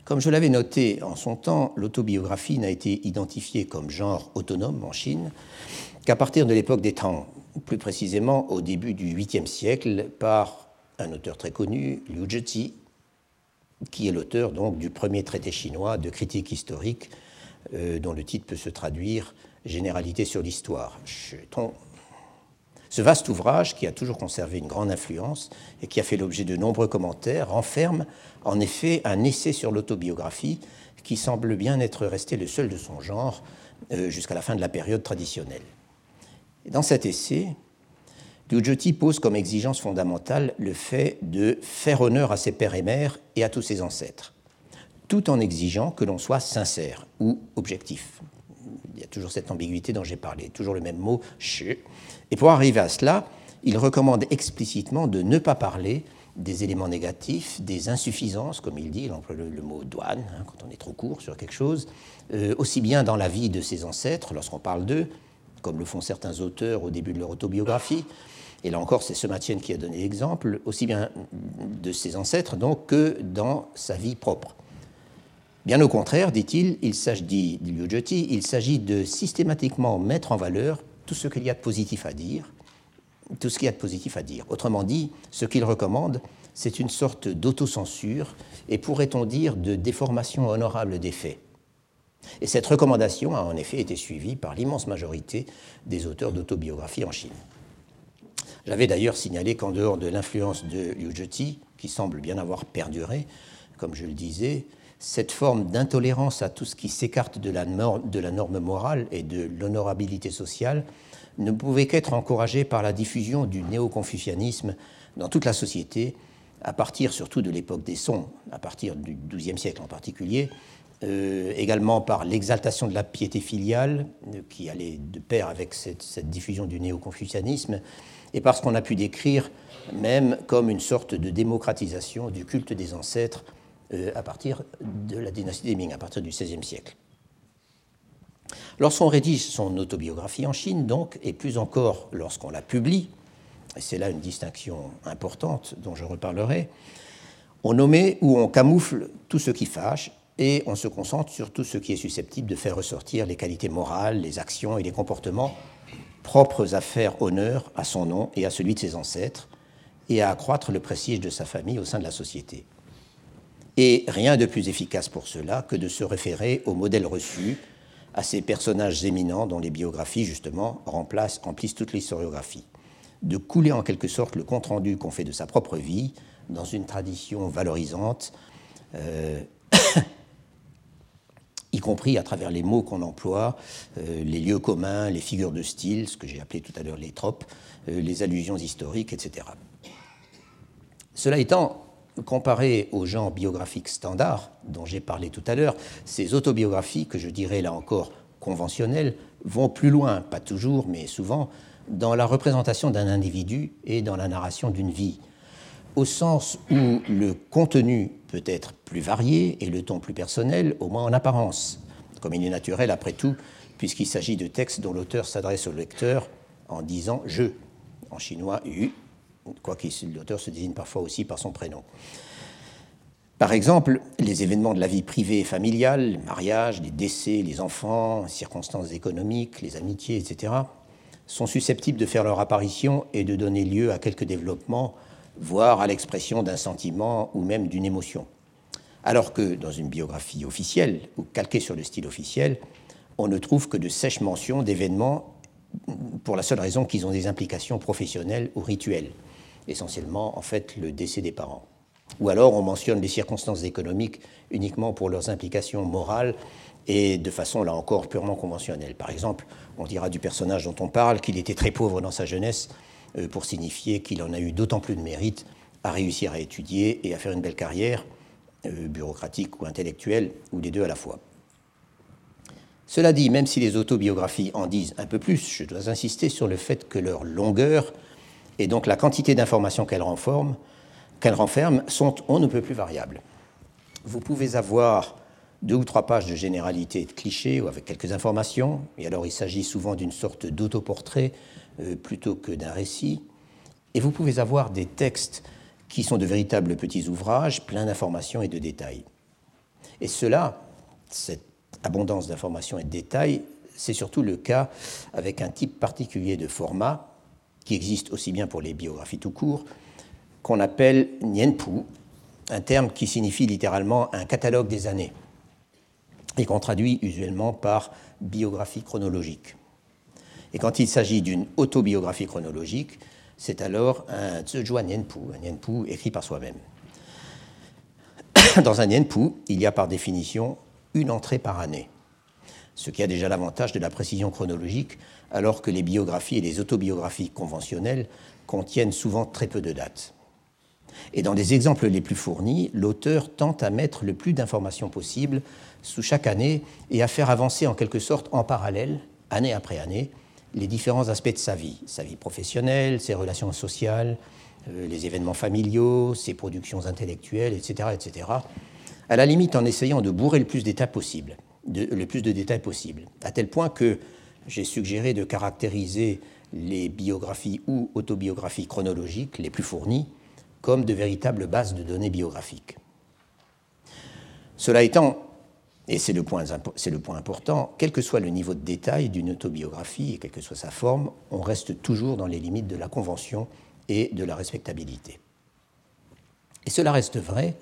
[SPEAKER 2] Comme je l'avais noté en son temps, l'autobiographie n'a été identifiée comme genre autonome en Chine qu'à partir de l'époque des Tang, plus précisément au début du 8e siècle, par un auteur très connu, Liu Zhiti, qui est l'auteur donc du premier traité chinois de critique historique, euh, dont le titre peut se traduire Généralité sur l'histoire. Ce vaste ouvrage, qui a toujours conservé une grande influence et qui a fait l'objet de nombreux commentaires, renferme en effet un essai sur l'autobiographie qui semble bien être resté le seul de son genre euh, jusqu'à la fin de la période traditionnelle. dans cet essai, Liu pose comme exigence fondamentale le fait de faire honneur à ses pères et mères et à tous ses ancêtres, tout en exigeant que l'on soit sincère ou objectif. Il y a toujours cette ambiguïté dont j'ai parlé, toujours le même mot, che. Et pour arriver à cela, il recommande explicitement de ne pas parler des éléments négatifs, des insuffisances, comme il dit, il emploie le, mot douane, hein, quand on est trop court sur quelque chose, euh, aussi bien dans la vie de ses ancêtres, lorsqu'on parle d'eux, comme le font certains auteurs au début de leur autobiographie, et là encore, c'est ce Matienne qui a donné l'exemple, aussi bien de ses ancêtres que dans sa vie propre. Bien au contraire, dit-il, dit il s'agit de systématiquement mettre en valeur tout ce qu'il y a de positif à dire, tout ce qu'il y a de positif à dire. Autrement dit, ce qu'il recommande, c'est une sorte d'autocensure et pourrait-on dire de déformation honorable des faits. Et cette recommandation a en effet été suivie par l'immense majorité des auteurs d'autobiographie en Chine. J'avais d'ailleurs signalé qu'en dehors de l'influence de Liu Zheti, qui semble bien avoir perduré, comme je le disais, cette forme d'intolérance à tout ce qui s'écarte de, la norme morale et de l'honorabilité sociale ne pouvait qu'être encouragée par la diffusion du néo-confucianisme dans toute la société, à partir surtout de l'époque des Song, à partir du XIIe siècle en particulier, euh, également par l'exaltation de la piété filiale, euh, qui allait de pair avec cette, cette diffusion du néo-confucianisme, et parce qu'on a pu décrire même comme une sorte de démocratisation du culte des ancêtres à partir de la dynastie des Ming, à partir du XVIe siècle. Lorsqu'on rédige son autobiographie en Chine, donc, et plus encore lorsqu'on la publie, et c'est là une distinction importante dont je reparlerai, on nomme ou on camoufle tout ce qui fâche et on se concentre sur tout ce qui est susceptible de faire ressortir les qualités morales, les actions et les comportements propres à faire honneur à son nom et à celui de ses ancêtres, et à accroître le prestige de sa famille au sein de la société. Et rien de plus efficace pour cela que de se référer au modèle reçu, à ces personnages éminents dont les biographies, justement, remplissent toute l'historiographie. De couler en quelque sorte le compte-rendu qu'on fait de sa propre vie dans une tradition valorisante, euh, *coughs* y compris à travers les mots qu'on emploie, euh, les lieux communs, les figures de style, ce que j'ai appelé tout à l'heure les tropes, euh, les allusions historiques, etc. Cela étant, comparé aux genres biographiques standards dont j'ai parlé tout à l'heure, ces autobiographies, que je dirais là encore conventionnelles, vont plus loin, pas toujours, mais souvent, dans la représentation d'un individu et dans la narration d'une vie, au sens où le contenu peut être plus varié et le ton plus personnel, au moins en apparence, comme il est naturel après tout, puisqu'il s'agit de textes dont l'auteur s'adresse au lecteur en disant je, en chinois yu, quoique l'auteur se désigne parfois aussi par son prénom. Par exemple, les événements de la vie privée et familiale, les mariages, les décès, les enfants, les circonstances économiques, les amitiés, etc., sont susceptibles de faire leur apparition et de donner lieu à quelques développements, voire à l'expression d'un sentiment ou même d'une émotion. Alors que dans une biographie officielle, ou calquée sur le style officiel, on ne trouve que de sèches mentions d'événements pour la seule raison qu'ils ont des implications professionnelles ou rituelles, essentiellement en fait le décès des parents. Ou alors on mentionne les circonstances économiques uniquement pour leurs implications morales et de façon là encore purement conventionnelle. Par exemple, on dira du personnage dont on parle qu'il était très pauvre dans sa jeunesse euh, pour signifier qu'il en a eu d'autant plus de mérite à réussir à étudier et à faire une belle carrière, euh, bureaucratique ou intellectuelle, ou les deux à la fois. Cela dit, même si les autobiographies en disent un peu plus, je dois insister sur le fait que leur longueur et donc la quantité d'informations qu'elles renferment, renferment sont on ne peut plus variables. Vous pouvez avoir deux ou trois pages de généralité et de clichés ou avec quelques informations, et alors il s'agit souvent d'une sorte d'autoportrait euh, plutôt que d'un récit, et vous pouvez avoir des textes qui sont de véritables petits ouvrages, pleins d'informations et de détails. Et cela, cette abondance d'informations et de détails, c'est surtout le cas avec un type particulier de format qui existe aussi bien pour les biographies tout court, qu'on appelle Nienpu, un terme qui signifie littéralement un catalogue des années et qu'on traduit usuellement par biographie chronologique. Et quand il s'agit d'une autobiographie chronologique, c'est alors un Zhezhuan Nianpu, un Nianpu écrit par soi-même. Dans un Nianpu, il y a par définition une entrée par année, ce qui a déjà l'avantage de la précision chronologique, alors que les biographies et les autobiographies conventionnelles contiennent souvent très peu de dates. Et dans les exemples les plus fournis, l'auteur tente à mettre le plus d'informations possible sous chaque année et à faire avancer en quelque sorte en parallèle, année après année, les différents aspects de sa vie, sa vie professionnelle, ses relations sociales, euh, les événements familiaux, ses productions intellectuelles, etc., etc., à la limite en essayant de bourrer le plus le plus de détails possible, à tel point que j'ai suggéré de caractériser les biographies ou autobiographies chronologiques les plus fournies comme de véritables bases de données biographiques. Cela étant, et c'est le, point, important, quel que soit le niveau de détail d'une autobiographie et quelle que soit sa forme, on reste toujours dans les limites de la convention et de la respectabilité. Et cela reste vrai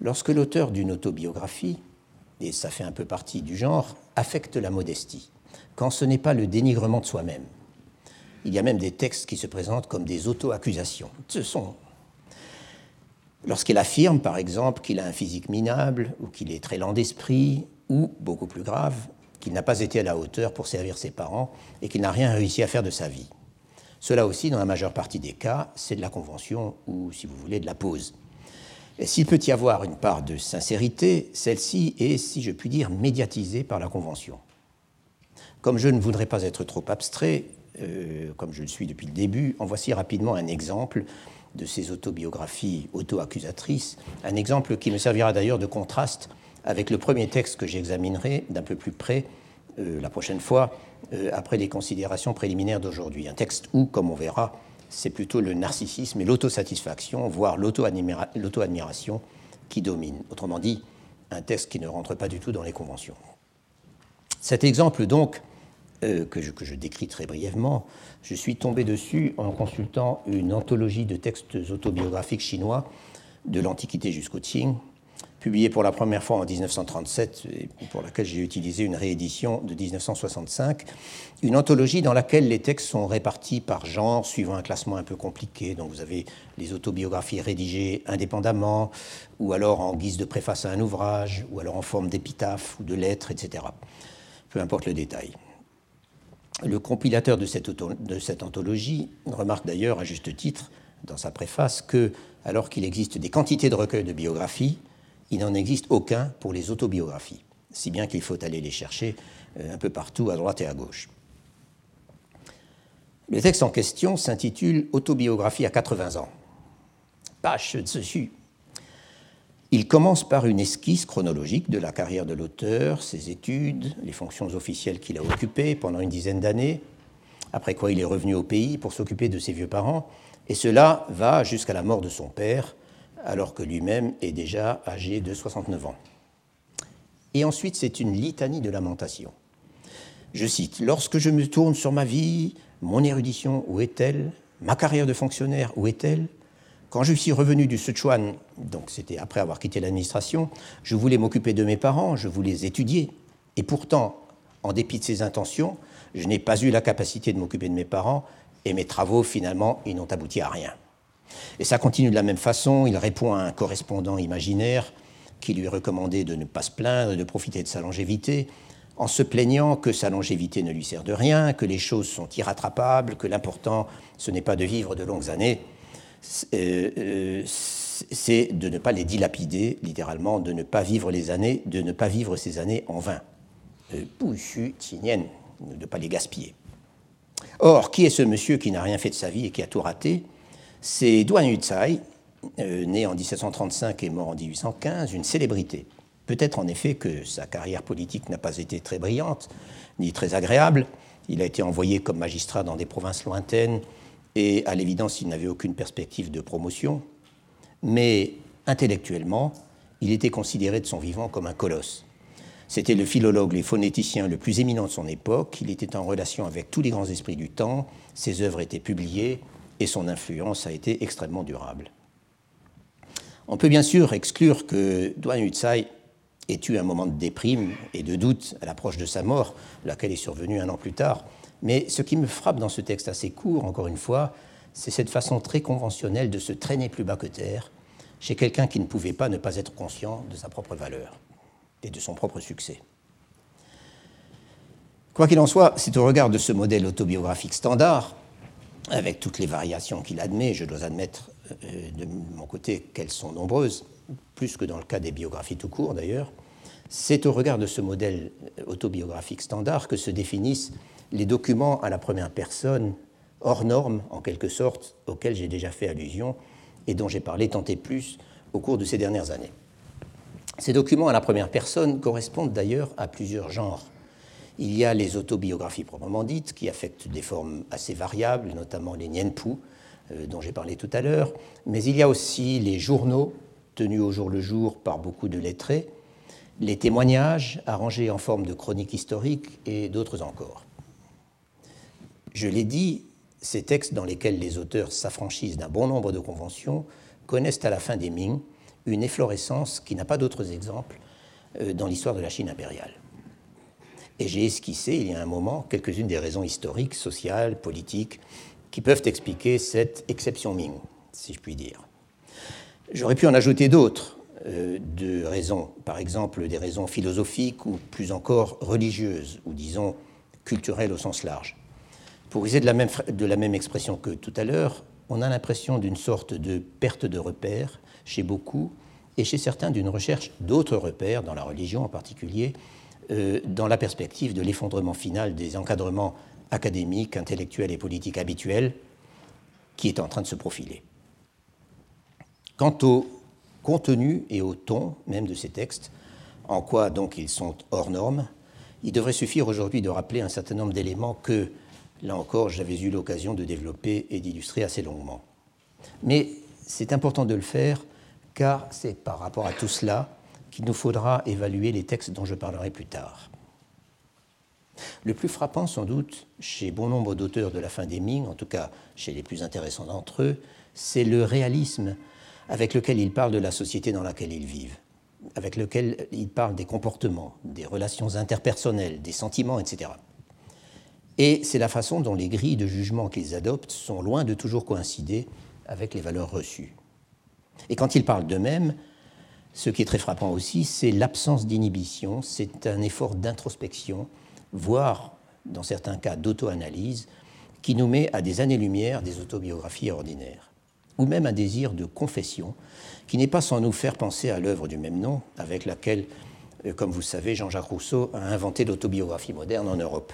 [SPEAKER 2] lorsque l'auteur d'une autobiographie, et ça fait un peu partie du genre, affecte la modestie, quand ce n'est pas le dénigrement de soi-même. Il y a même des textes qui se présentent comme des auto-accusations. Ce sont Lorsqu'il affirme, par exemple, qu'il a un physique minable, ou qu'il est très lent d'esprit, ou, beaucoup plus grave, qu'il n'a pas été à la hauteur pour servir ses parents et qu'il n'a rien réussi à faire de sa vie. Cela aussi, dans la majeure partie des cas, c'est de la convention ou, si vous voulez, de la pause. S'il peut y avoir une part de sincérité, celle-ci est, si je puis dire, médiatisée par la convention. Comme je ne voudrais pas être trop abstrait, euh, comme je le suis depuis le début, en voici rapidement un exemple de ces autobiographies auto-accusatrices, un exemple qui me servira d'ailleurs de contraste avec le premier texte que j'examinerai d'un peu plus près euh, la prochaine fois, euh, après les considérations préliminaires d'aujourd'hui. Un texte où, comme on verra, c'est plutôt le narcissisme et l'autosatisfaction, voire l'auto-admiration qui dominent. Autrement dit, un texte qui ne rentre pas du tout dans les conventions. Cet exemple, donc, euh, que, je, décris très brièvement, je suis tombé dessus en consultant une anthologie de textes autobiographiques chinois de l'Antiquité jusqu'au Qing, publiée pour la première fois en 1937 et pour laquelle j'ai utilisé une réédition de 1965, une anthologie dans laquelle les textes sont répartis par genre suivant un classement un peu compliqué. Donc vous avez les autobiographies rédigées indépendamment, ou alors en guise de préface à un ouvrage, ou alors en forme d'épitaphe ou de lettres, etc. Peu importe le détail. Le compilateur de cette, anthologie remarque d'ailleurs à juste titre dans sa préface que, alors qu'il existe des quantités de recueils de biographies, il n'en existe aucun pour les autobiographies, si bien qu'il faut aller les chercher euh, un peu partout, à droite et à gauche. Le texte en question s'intitule Autobiographie à 80 ans. Page dessus. Il commence par une esquisse chronologique de la carrière de l'auteur, ses études, les fonctions officielles qu'il a occupées pendant une dizaine d'années, après quoi il est revenu au pays pour s'occuper de ses vieux parents, et cela va jusqu'à la mort de son père, alors que lui-même est déjà âgé de 69 ans. Et ensuite, c'est une litanie de lamentation. Je cite Lorsque je me tourne sur ma vie, mon érudition, où est-elle? Ma carrière de fonctionnaire, où est-elle? Quand je suis revenu du Sichuan, donc c'était après avoir quitté l'administration, je voulais m'occuper de mes parents, je voulais étudier. Et pourtant, en dépit de ces intentions, je n'ai pas eu la capacité de m'occuper de mes parents, et mes travaux, finalement, ils n'ont abouti à rien. Et ça continue de la même façon. Il répond à un correspondant imaginaire qui lui recommandait de ne pas se plaindre, de profiter de sa longévité, en se plaignant que sa longévité ne lui sert de rien, que les choses sont irrattrapables, que l'important, ce n'est pas de vivre de longues années, c'est de ne pas les dilapider, littéralement, de ne pas vivre les années, de ne pas vivre ces années en vain. Euh, de ne pas les gaspiller. Or, qui est ce monsieur qui n'a rien fait de sa vie et qui a tout raté? C'est Duan euh, né en 1735 et mort en 1815, une célébrité. Peut-être en effet que sa carrière politique n'a pas été très brillante, ni très agréable. Il a été envoyé comme magistrat dans des provinces lointaines et à l'évidence il n'avait aucune perspective de promotion. Mais intellectuellement, il était considéré de son vivant comme un colosse. C'était le philologue et phonéticien le plus éminent de son époque, il était en relation avec tous les grands esprits du temps, ses œuvres étaient publiées, et son influence a été extrêmement durable. On peut bien sûr exclure que Duan Yutsai ait eu un moment de déprime et de doute à l'approche de sa mort, laquelle est survenue un an plus tard, mais ce qui me frappe dans ce texte assez court, encore une fois, c'est cette façon très conventionnelle de se traîner plus bas que terre chez quelqu'un qui ne pouvait pas ne pas être conscient de sa propre valeur et de son propre succès. Quoi qu'il en soit, c'est au regard de ce modèle autobiographique standard avec toutes les variations qu'il admet, je dois admettre euh, de mon côté qu'elles sont nombreuses, plus que dans le cas des biographies tout court d'ailleurs, c'est au regard de ce modèle autobiographique standard que se définissent les documents à la première personne, hors normes en quelque sorte, auxquels j'ai déjà fait allusion et dont j'ai parlé tant et plus au cours de ces dernières années. Ces documents à la première personne correspondent d'ailleurs à plusieurs genres il y a les autobiographies proprement dites, qui affectent des formes assez variables, notamment les Nienpu, euh, dont j'ai parlé tout à l'heure, mais il y a aussi les journaux, tenus au jour le jour par beaucoup de lettrés, les témoignages, arrangés en forme de chronique historique, et d'autres encore. Je l'ai dit, ces textes dans lesquels les auteurs s'affranchissent d'un bon nombre de conventions connaissent à la fin des Ming une efflorescence qui n'a pas d'autres exemples euh, dans l'histoire de la Chine impériale. Et j'ai esquissé, il y a un moment, quelques-unes des raisons historiques, sociales, politiques, qui peuvent expliquer cette exception Ming, si je puis dire. J'aurais pu en ajouter d'autres, de raisons, par exemple des raisons philosophiques ou plus encore religieuses, ou disons culturelles au sens large. Pour user de la même, de la même expression que tout à l'heure, on a l'impression d'une sorte de perte de repères chez beaucoup, et chez certains d'une recherche d'autres repères, dans la religion en particulier, euh, dans la perspective de l'effondrement final des encadrements académiques, intellectuels et politiques habituels qui est en train de se profiler. Quant au contenu et au ton même de ces textes, en quoi donc ils sont hors normes, il devrait suffire aujourd'hui de rappeler un certain nombre d'éléments que, là encore, j'avais eu l'occasion de développer et d'illustrer assez longuement. Mais c'est important de le faire car c'est par rapport à tout cela qu'il nous faudra évaluer les textes dont je parlerai plus tard. Le plus frappant, sans doute, chez bon nombre d'auteurs de la fin des Ming, en tout cas chez les plus intéressants d'entre eux, c'est le réalisme avec lequel ils parlent de la société dans laquelle ils vivent. avec lequel il parle des comportements, des relations interpersonnelles, des sentiments, etc. Et c'est la façon dont les grilles de jugement qu'ils adoptent sont loin de toujours coïncider avec les valeurs reçues. Et quand ils parlent d'eux-mêmes, ce qui est très frappant aussi, c'est l'absence d'inhibition, c'est un effort d'introspection, voire, dans certains cas, d'auto-analyse, qui nous met à des années-lumière des autobiographies ordinaires, ou même un désir de confession, qui n'est pas sans nous faire penser à l'œuvre du même nom, avec laquelle, euh, comme vous savez, Jean-Jacques Rousseau a inventé l'autobiographie moderne en Europe.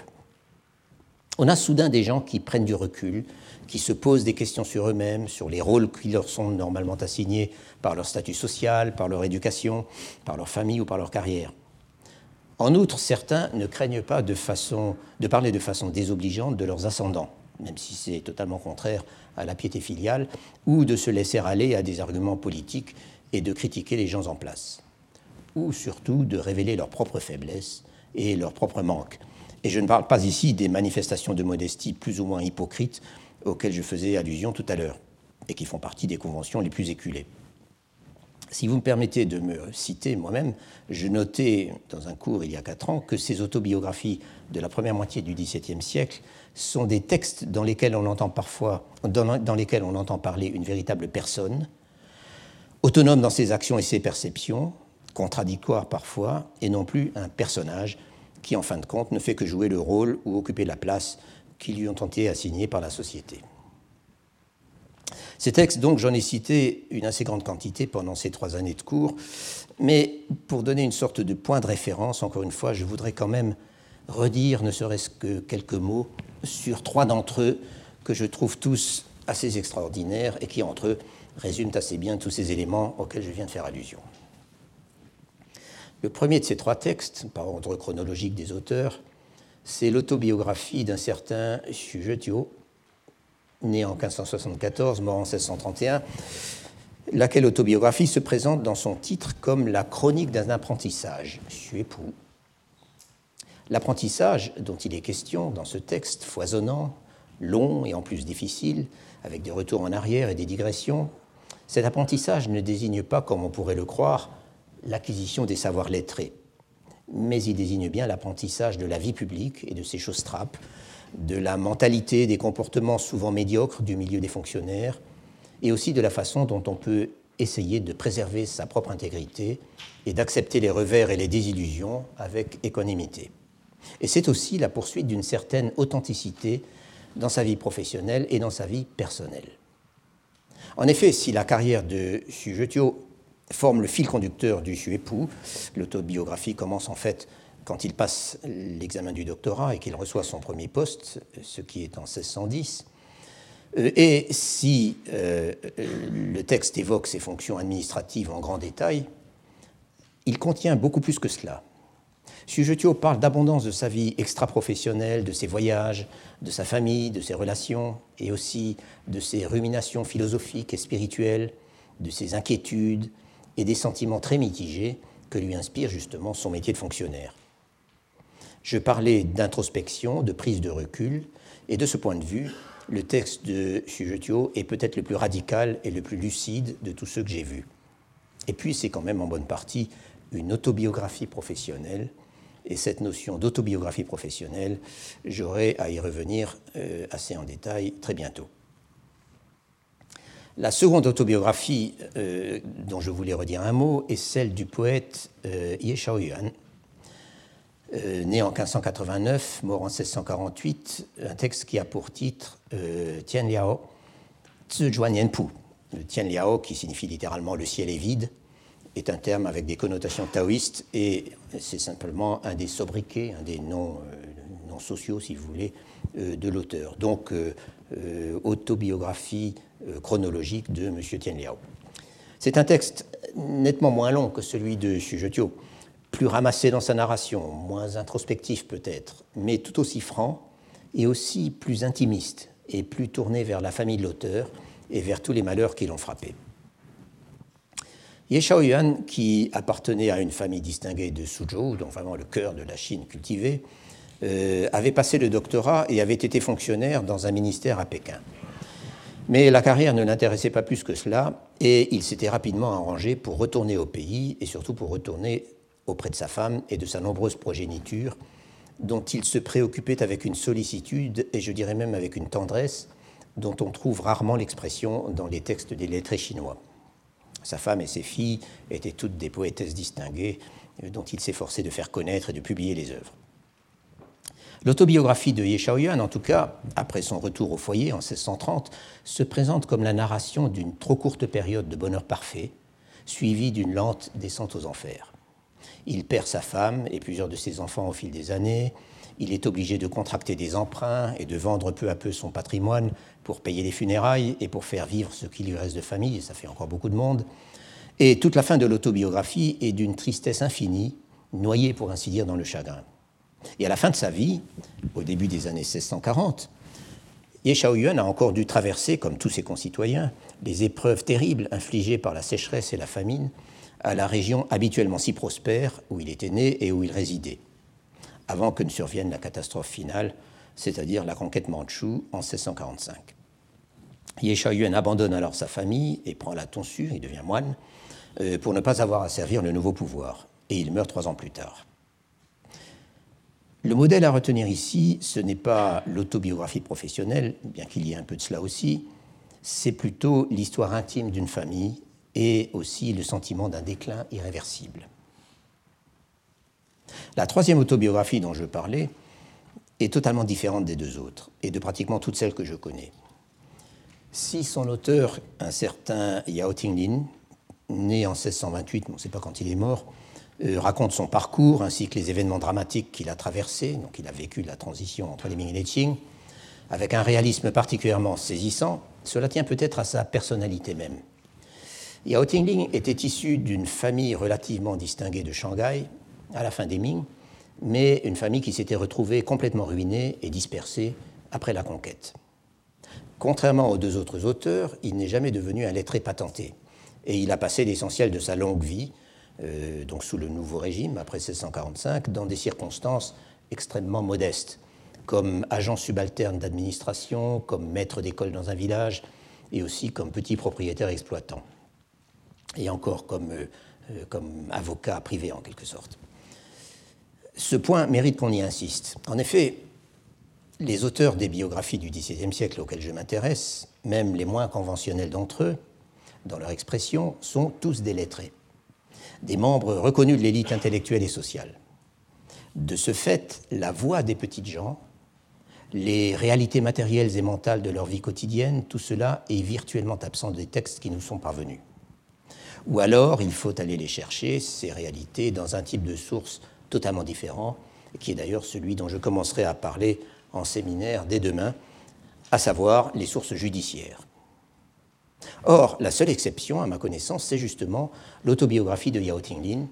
[SPEAKER 2] On a soudain des gens qui prennent du recul, qui se posent des questions sur eux-mêmes, sur les rôles qui leur sont normalement assignés par leur statut social, par leur éducation, par leur famille ou par leur carrière. En outre, certains ne craignent pas façon, de parler de façon désobligeante de leurs ascendants, même si c'est totalement contraire à la piété filiale, ou de se laisser aller à des arguments politiques et de critiquer les gens en place, ou surtout de révéler leurs propres faiblesses et leurs propres manques. Et je ne parle pas ici des manifestations de modestie plus ou moins hypocrites auxquelles je faisais allusion tout à l'heure, et qui font partie des conventions les plus éculées. Si vous me permettez de me citer moi-même, je notais dans un cours il y a quatre ans que ces autobiographies de la première moitié du XVIIe siècle sont des textes dans lesquels on entend parfois, dans, lesquels on entend parler une véritable personne, autonome dans ses actions et ses perceptions, contradictoire parfois, et non plus un personnage qui, en fin de compte, ne fait que jouer le rôle ou occuper la place qui lui ont été assignés par la société. Ces textes, donc, j'en ai cité une assez grande quantité pendant ces trois années de cours, mais pour donner une sorte de point de référence, encore une fois, je voudrais quand même redire, ne serait-ce que quelques mots, sur trois d'entre eux que je trouve tous assez extraordinaires et qui, entre eux, résument assez bien tous ces éléments auxquels je viens de faire allusion. Le premier de ces trois textes, par ordre chronologique des auteurs, c'est l'autobiographie d'un certain Sujetio, né en 1574, mort en 1631, laquelle autobiographie se présente dans son titre comme la chronique d'un apprentissage. L'apprentissage dont il est question dans ce texte foisonnant, long et en plus difficile, avec des retours en arrière et des digressions, cet apprentissage ne désigne pas, comme on pourrait le croire, l'acquisition des savoirs lettrés mais il désigne bien l'apprentissage de la vie publique et de ses choses trappes, de la mentalité, des comportements souvent médiocres du milieu des fonctionnaires, et aussi de la façon dont on peut essayer de préserver sa propre intégrité et d'accepter les revers et les désillusions avec équanimité. Et c'est aussi la poursuite d'une certaine authenticité dans sa vie professionnelle et dans sa vie personnelle. En effet, si la carrière de Sujetio forme le fil conducteur du époux. L'autobiographie commence en fait quand il passe l'examen du doctorat et qu'il reçoit son premier poste, ce qui est en 1610. Euh, et si euh, le texte évoque ses fonctions administratives en grand détail, il contient beaucoup plus que cela. Sujetio parle d'abondance de sa vie extra-professionnelle, de ses voyages, de sa famille, de ses relations, et aussi de ses ruminations philosophiques et spirituelles, de ses inquiétudes, et des sentiments très mitigés que lui inspire justement son métier de fonctionnaire. Je parlais d'introspection, de prise de recul, et de ce point de vue, le texte de Sujetio est peut-être le plus radical et le plus lucide de tous ceux que j'ai vus. Et puis, c'est quand même en bonne partie une autobiographie professionnelle, et cette notion d'autobiographie professionnelle, j'aurai à y revenir euh, assez en détail très bientôt. La seconde autobiographie euh, dont je voulais redire un mot est celle du poète euh, Ye Shaoyuan, né en 1589, mort en 1648, un texte qui a pour titre Tian Liao Tzu Juan Pu. Tian Liao, qui signifie littéralement le ciel est vide, est un terme avec des connotations taoïstes et c'est simplement un des sobriquets, un des noms, noms sociaux, si vous voulez, de l'auteur. Donc, autobiographie euh, chronologique de M. Tien Liao. C'est un texte nettement moins long que celui de Sujetio, plus ramassé dans sa narration, moins introspectif peut-être, mais tout aussi franc et aussi plus intimiste et plus tourné vers la famille de l'auteur et vers tous les malheurs qui l'ont frappé. Ye Shaoyuan, qui appartenait à une famille distinguée de Suzhou, dont vraiment le cœur de la Chine cultivée, euh, avait passé le doctorat et avait été fonctionnaire dans un ministère à Pékin. Mais la carrière ne l'intéressait pas plus que cela, et il s'était rapidement arrangé pour retourner au pays, et surtout pour retourner auprès de sa femme et de sa nombreuse progéniture, dont il se préoccupait avec une sollicitude, et je dirais même avec une tendresse, dont on trouve rarement l'expression dans les textes des lettrés chinois. Sa femme et ses filles étaient toutes des poétesses distinguées, euh, dont il s'efforçait de faire connaître et de publier les œuvres. L'autobiographie de Ye Shaoyuan, en tout cas, après son retour au foyer en 1630, se présente comme la narration d'une trop courte période de bonheur parfait, suivie d'une lente descente aux enfers. Il perd sa femme et plusieurs de ses enfants au fil des années. Il est obligé de contracter des emprunts et de vendre peu à peu son patrimoine pour payer les funérailles et pour faire vivre ce qui lui reste de famille, et ça fait encore beaucoup de monde. Et toute la fin de l'autobiographie est d'une tristesse infinie, noyée pour ainsi dire dans le chagrin. Et à la fin de sa vie, au début des années 1640, Ye Shaoyuan a encore dû traverser, comme tous ses concitoyens, les épreuves terribles infligées par la sécheresse et la famine à la région habituellement si prospère où il était né et où il résidait, avant que ne survienne la catastrophe finale, c'est-à-dire la conquête mandchoue en 1645. Ye Shaoyuan abandonne alors sa famille et prend la tonsure, il devient moine, euh, pour ne pas avoir à servir le nouveau pouvoir, et il meurt trois ans plus tard. Le modèle à retenir ici, ce n'est pas l'autobiographie professionnelle, bien qu'il y ait un peu de cela aussi, c'est plutôt l'histoire intime d'une famille et aussi le sentiment d'un déclin irréversible. La troisième autobiographie dont je parlais est totalement différente des deux autres et de pratiquement toutes celles que je connais. Si son auteur, un certain Yao Tinglin, né en 1628, on ne sait pas quand il est mort, euh, raconte son parcours ainsi que les événements dramatiques qu'il a traversés. Donc, il a vécu la transition entre les Ming et les Qing avec un réalisme particulièrement saisissant. Cela tient peut-être à sa personnalité même. Yao Tingling était issu d'une famille relativement distinguée de Shanghai à la fin des Ming, mais une famille qui s'était retrouvée complètement ruinée et dispersée après la conquête. Contrairement aux deux autres auteurs, il n'est jamais devenu un lettré patenté, et il a passé l'essentiel de sa longue vie euh, donc sous le nouveau régime, après 1645, dans des circonstances extrêmement modestes, comme agent subalterne d'administration, comme maître d'école dans un village, et aussi comme petit propriétaire exploitant, et encore comme, euh, euh, comme avocat privé en quelque sorte. Ce point mérite qu'on y insiste. En effet, les auteurs des biographies du XVIIe siècle auxquels je m'intéresse, même les moins conventionnels d'entre eux, dans leur expression, sont tous des lettrés des membres reconnus de l'élite intellectuelle et sociale. De ce fait, la voix des petites gens, les réalités matérielles et mentales de leur vie quotidienne, tout cela est virtuellement absent des textes qui nous sont parvenus. Ou alors, il faut aller les chercher, ces réalités, dans un type de source totalement différent, qui est d'ailleurs celui dont je commencerai à parler en séminaire dès demain, à savoir les sources judiciaires. Or, la seule exception, à ma connaissance, c'est justement l'autobiographie de Yao Tinglin,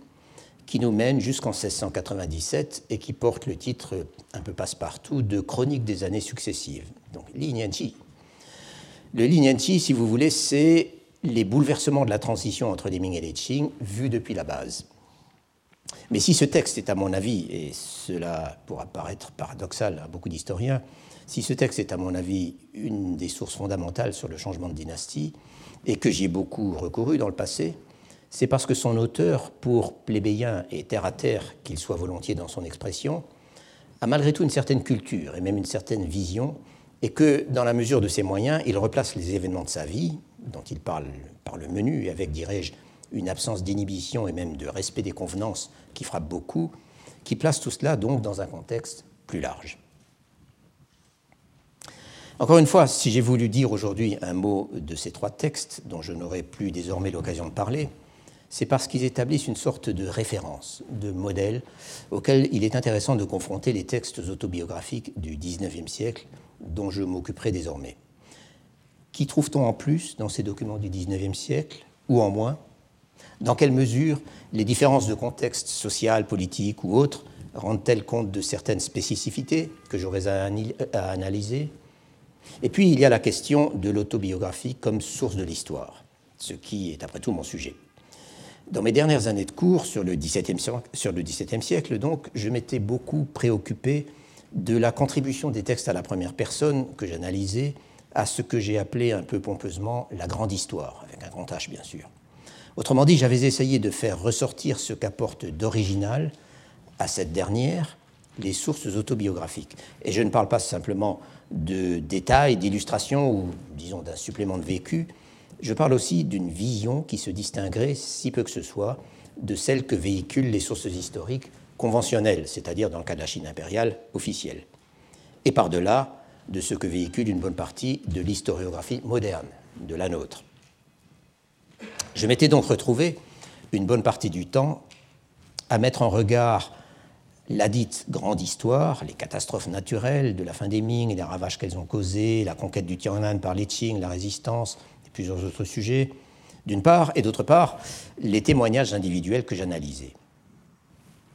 [SPEAKER 2] qui nous mène jusqu'en 1697 et qui porte le titre un peu passe-partout de Chronique des années successives. Donc, Li Nianqi. Le Li Nianqi, si vous voulez, c'est les bouleversements de la transition entre les Ming et les Qing vus depuis la base. Mais si ce texte est, à mon avis, et cela pourra paraître paradoxal à beaucoup d'historiens, si ce texte est, à mon avis, une des sources fondamentales sur le changement de dynastie, et que j'y ai beaucoup recouru dans le passé, c'est parce que son auteur, pour plébéien et terre à terre qu'il soit volontiers dans son expression, a malgré tout une certaine culture et même une certaine vision, et que, dans la mesure de ses moyens, il replace les événements de sa vie, dont il parle par le menu, et avec, dirais-je, une absence d'inhibition et même de respect des convenances qui frappe beaucoup, qui place tout cela donc dans un contexte plus large. Encore une fois, si j'ai voulu dire aujourd'hui un mot de ces trois textes, dont je n'aurai plus désormais l'occasion de parler, c'est parce qu'ils établissent une sorte de référence, de modèle, auquel il est intéressant de confronter les textes autobiographiques du XIXe siècle, dont je m'occuperai désormais. Qui trouve-t-on en plus dans ces documents du XIXe siècle, ou en moins Dans quelle mesure les différences de contexte social, politique ou autre rendent-elles compte de certaines spécificités que j'aurais à analyser? Et puis il y a la question de l'autobiographie comme source de l'histoire, ce qui est après tout mon sujet. Dans mes dernières années de cours sur le XVIIe siècle, siècle, donc, je m'étais beaucoup préoccupé de la contribution des textes à la première personne que j'analysais à ce que j'ai appelé un peu pompeusement la grande histoire, avec un grand H bien sûr. Autrement dit, j'avais essayé de faire ressortir ce qu'apporte d'original à cette dernière les sources autobiographiques. Et je ne parle pas simplement de détails, d'illustrations ou, disons, d'un supplément de vécu, je parle aussi d'une vision qui se distinguerait, si peu que ce soit, de celle que véhiculent les sources historiques conventionnelles, c'est-à-dire dans le cas de la Chine impériale officielle. Et par-delà, de ce que véhicule une bonne partie de l'historiographie moderne, de la nôtre. Je m'étais donc retrouvé une bonne partie du temps à mettre en regard la dite grande histoire, les catastrophes naturelles de la fin des Ming et les ravages qu'elles ont causés, la conquête du Tiananmen par les Qing, la résistance et plusieurs autres sujets, d'une part, et d'autre part, les témoignages individuels que j'analysais.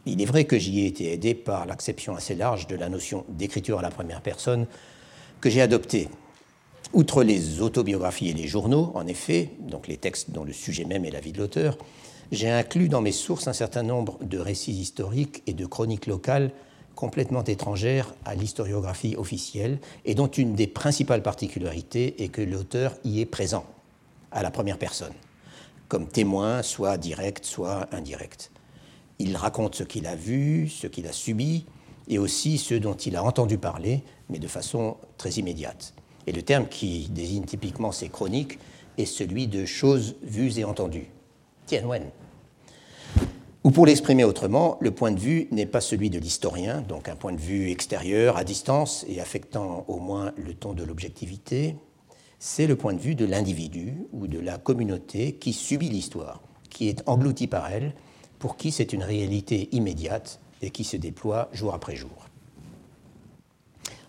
[SPEAKER 2] Il est vrai que j'y ai été aidé par l'acception assez large de la notion d'écriture à la première personne que j'ai adoptée. Outre les autobiographies et les journaux, en effet, donc les textes dont le sujet même est la vie de l'auteur, j'ai inclus dans mes sources un certain nombre de récits historiques et de chroniques locales complètement étrangères à l'historiographie officielle et dont une des principales particularités est que l'auteur y est présent, à la première personne, comme témoin, soit direct, soit indirect. Il raconte ce qu'il a vu, ce qu'il a subi, et aussi ce dont il a entendu parler, mais de façon très immédiate. Et le terme qui désigne typiquement ces chroniques est celui de choses vues et entendues. Tianwen. Ou pour l'exprimer autrement, le point de vue n'est pas celui de l'historien, donc un point de vue extérieur, à distance et affectant au moins le ton de l'objectivité, c'est le point de vue de l'individu ou de la communauté qui subit l'histoire, qui est englouti par elle, pour qui c'est une réalité immédiate et qui se déploie jour après jour.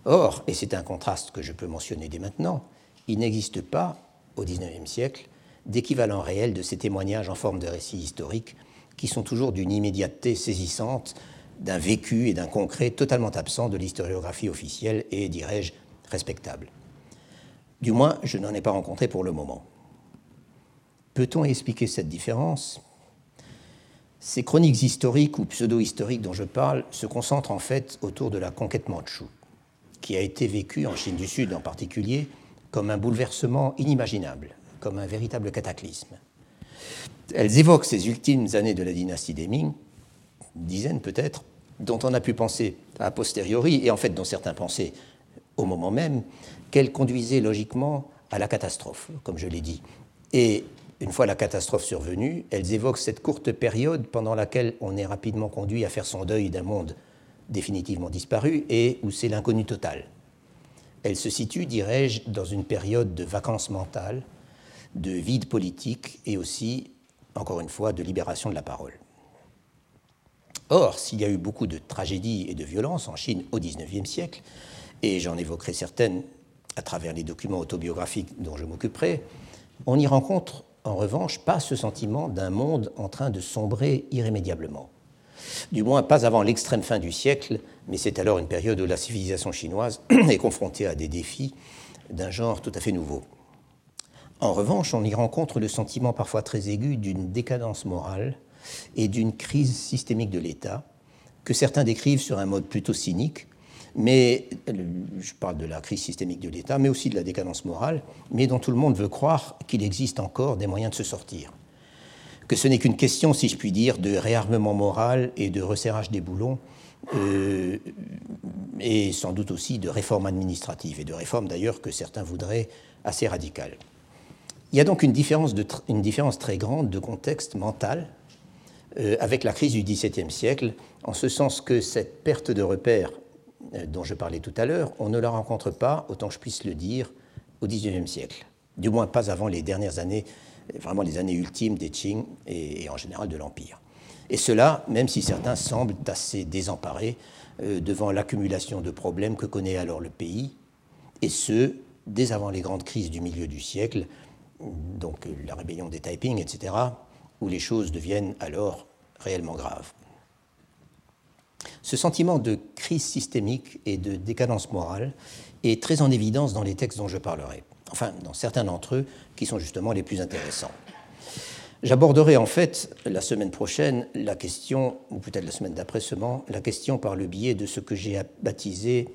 [SPEAKER 2] Or, et c'est un contraste que je peux mentionner dès maintenant, il n'existe pas, au XIXe siècle, d'équivalent réel de ces témoignages en forme de récits historiques qui sont toujours d'une immédiateté saisissante, d'un vécu et d'un concret totalement absent de l'historiographie officielle et, dirais-je, respectable. Du moins, je n'en ai pas rencontré pour le moment. Peut-on expliquer cette différence? Ces chroniques historiques ou pseudo-historiques dont je parle se concentrent en fait autour de la conquête mandchoue, qui a été vécue en Chine du Sud en particulier comme un bouleversement inimaginable, comme un véritable cataclysme. Elles évoquent ces ultimes années de la dynastie des Ming, dizaines peut-être, dont on a pu penser a posteriori, et en fait dont certains pensaient au moment même, qu'elles conduisaient logiquement à la catastrophe, comme je l'ai dit. Et une fois la catastrophe survenue, elles évoquent cette courte période pendant laquelle on est rapidement conduit à faire son deuil d'un monde définitivement disparu et où c'est l'inconnu total. Elle se situe, dirais-je, dans une période de vacances mentales, de vide politique et aussi encore une fois, de libération de la parole. Or, s'il y a eu beaucoup de tragédies et de violences en Chine au XIXe siècle, et j'en évoquerai certaines à travers les documents autobiographiques dont je m'occuperai, on y rencontre en revanche pas ce sentiment d'un monde en train de sombrer irrémédiablement. Du moins pas avant l'extrême fin du siècle, mais c'est alors une période où la civilisation chinoise *clears throat* est confrontée à des défis d'un genre tout à fait nouveau. En revanche, on y rencontre le sentiment parfois très aigu d'une décadence morale et d'une crise systémique de l'État, que certains décrivent sur un mode plutôt cynique, mais je parle de la crise systémique de l'État, mais aussi de la décadence morale, mais dont tout le monde veut croire qu'il existe encore des moyens de se sortir. Que ce n'est qu'une question, si je puis dire, de réarmement moral et de resserrage des boulons, euh, et sans doute aussi de réforme administrative, et de réforme d'ailleurs que certains voudraient assez radicales. Il y a donc une différence, une différence très grande de contexte mental euh, avec la crise du XVIIe siècle, en ce sens que cette perte de repères euh, dont je parlais tout à l'heure, on ne la rencontre pas, autant je puisse le dire, au XIXe siècle. Du moins pas avant les dernières années, vraiment les années ultimes des Qing et, en général de l'Empire. Et cela, même si certains semblent assez désemparés euh, devant l'accumulation de problèmes que connaît alors le pays, et ce, dès avant les grandes crises du milieu du siècle, donc la rébellion des Taiping, etc., où les choses deviennent alors réellement graves. Ce sentiment de crise systémique et de décadence morale est très en évidence dans les textes dont je parlerai, enfin dans certains d'entre eux qui sont justement les plus intéressants. J'aborderai en fait la semaine prochaine la question, ou peut-être la semaine d'après seulement, la question par le biais de ce que j'ai baptisé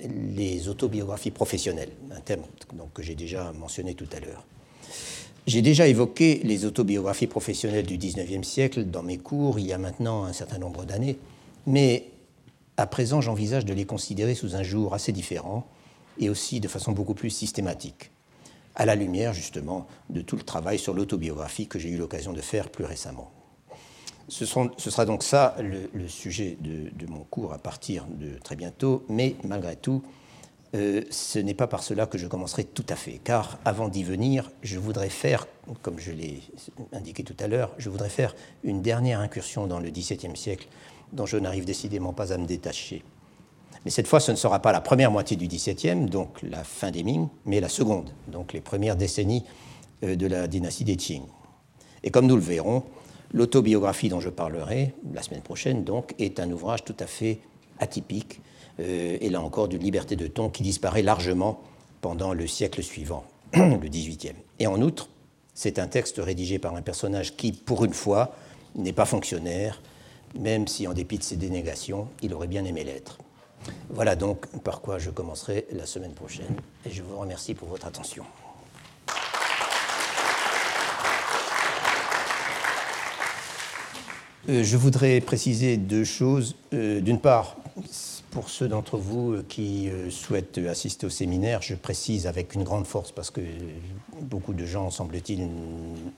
[SPEAKER 2] les autobiographies professionnelles, un thème donc, que j'ai déjà mentionné tout à l'heure. J'ai déjà évoqué les autobiographies professionnelles du XIXe siècle dans mes cours il y a maintenant un certain nombre d'années, mais à présent j'envisage de les considérer sous un jour assez différent et aussi de façon beaucoup plus systématique, à la lumière justement de tout le travail sur l'autobiographie que j'ai eu l'occasion de faire plus récemment. Ce, sera donc ça le, sujet de, mon cours à partir de très bientôt, mais malgré tout, euh, ce n'est pas par cela que je commencerai tout à fait, car avant d'y venir, je voudrais faire, comme je l'ai indiqué tout à l'heure, je voudrais faire une dernière incursion dans le XVIIe siècle dont je n'arrive décidément pas à me détacher. Mais cette fois, ce ne sera pas la première moitié du XVIIe, donc la fin des Ming, mais la seconde, donc les premières décennies euh, de la dynastie des Qing. Et comme nous le verrons, l'autobiographie dont je parlerai la semaine prochaine, donc, est un ouvrage tout à fait atypique, euh, et là encore d'une liberté de ton qui disparaît largement pendant le siècle suivant, *clears throat* le XVIIIe. Et en outre, c'est un texte rédigé par un personnage qui, pour une fois, n'est pas fonctionnaire, même si, en dépit de ses dénégations, il aurait bien aimé l'être. Voilà donc par quoi je commencerai la semaine prochaine, et je vous remercie pour votre attention. Euh, je voudrais préciser deux choses. Euh, d'une part, pour ceux d'entre vous qui euh, souhaitent assister au séminaire, je précise avec une grande force, parce que beaucoup de gens, semble-t-il,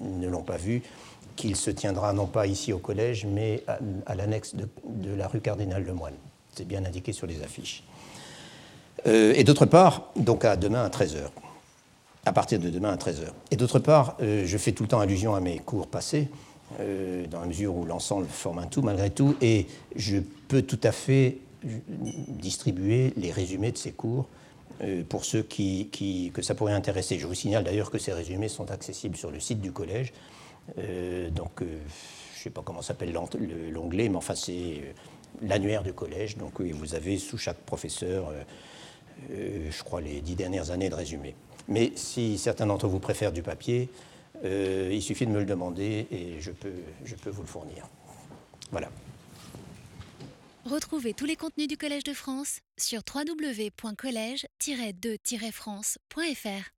[SPEAKER 2] ne l'ont pas vu, qu'il se tiendra non pas ici au collège, mais à, l'annexe de, la rue Cardinal-Lemoine. C'est bien indiqué sur les affiches. Euh, et d'autre part, donc à demain à 13h, à partir de demain à 13h. Et d'autre part, euh, je fais tout le temps allusion à mes cours passés, dans la mesure où l'ensemble forme un tout malgré tout, et je peux tout à fait distribuer les résumés de ces cours euh, pour ceux qui, que ça pourrait intéresser. Je vous signale d'ailleurs que ces résumés sont accessibles sur le site du collège. Euh, donc, euh, je ne sais pas comment s'appelle l'onglet, mais enfin, c'est l'annuaire du collège. Donc, vous avez sous chaque professeur, je crois, les dix dernières années de résumé. Mais si certains d'entre vous préfèrent du papier, il suffit de me le demander et je peux, je peux vous le fournir. Voilà.
[SPEAKER 1] Retrouvez tous les contenus du Collège de France sur www.colège-2-france.fr.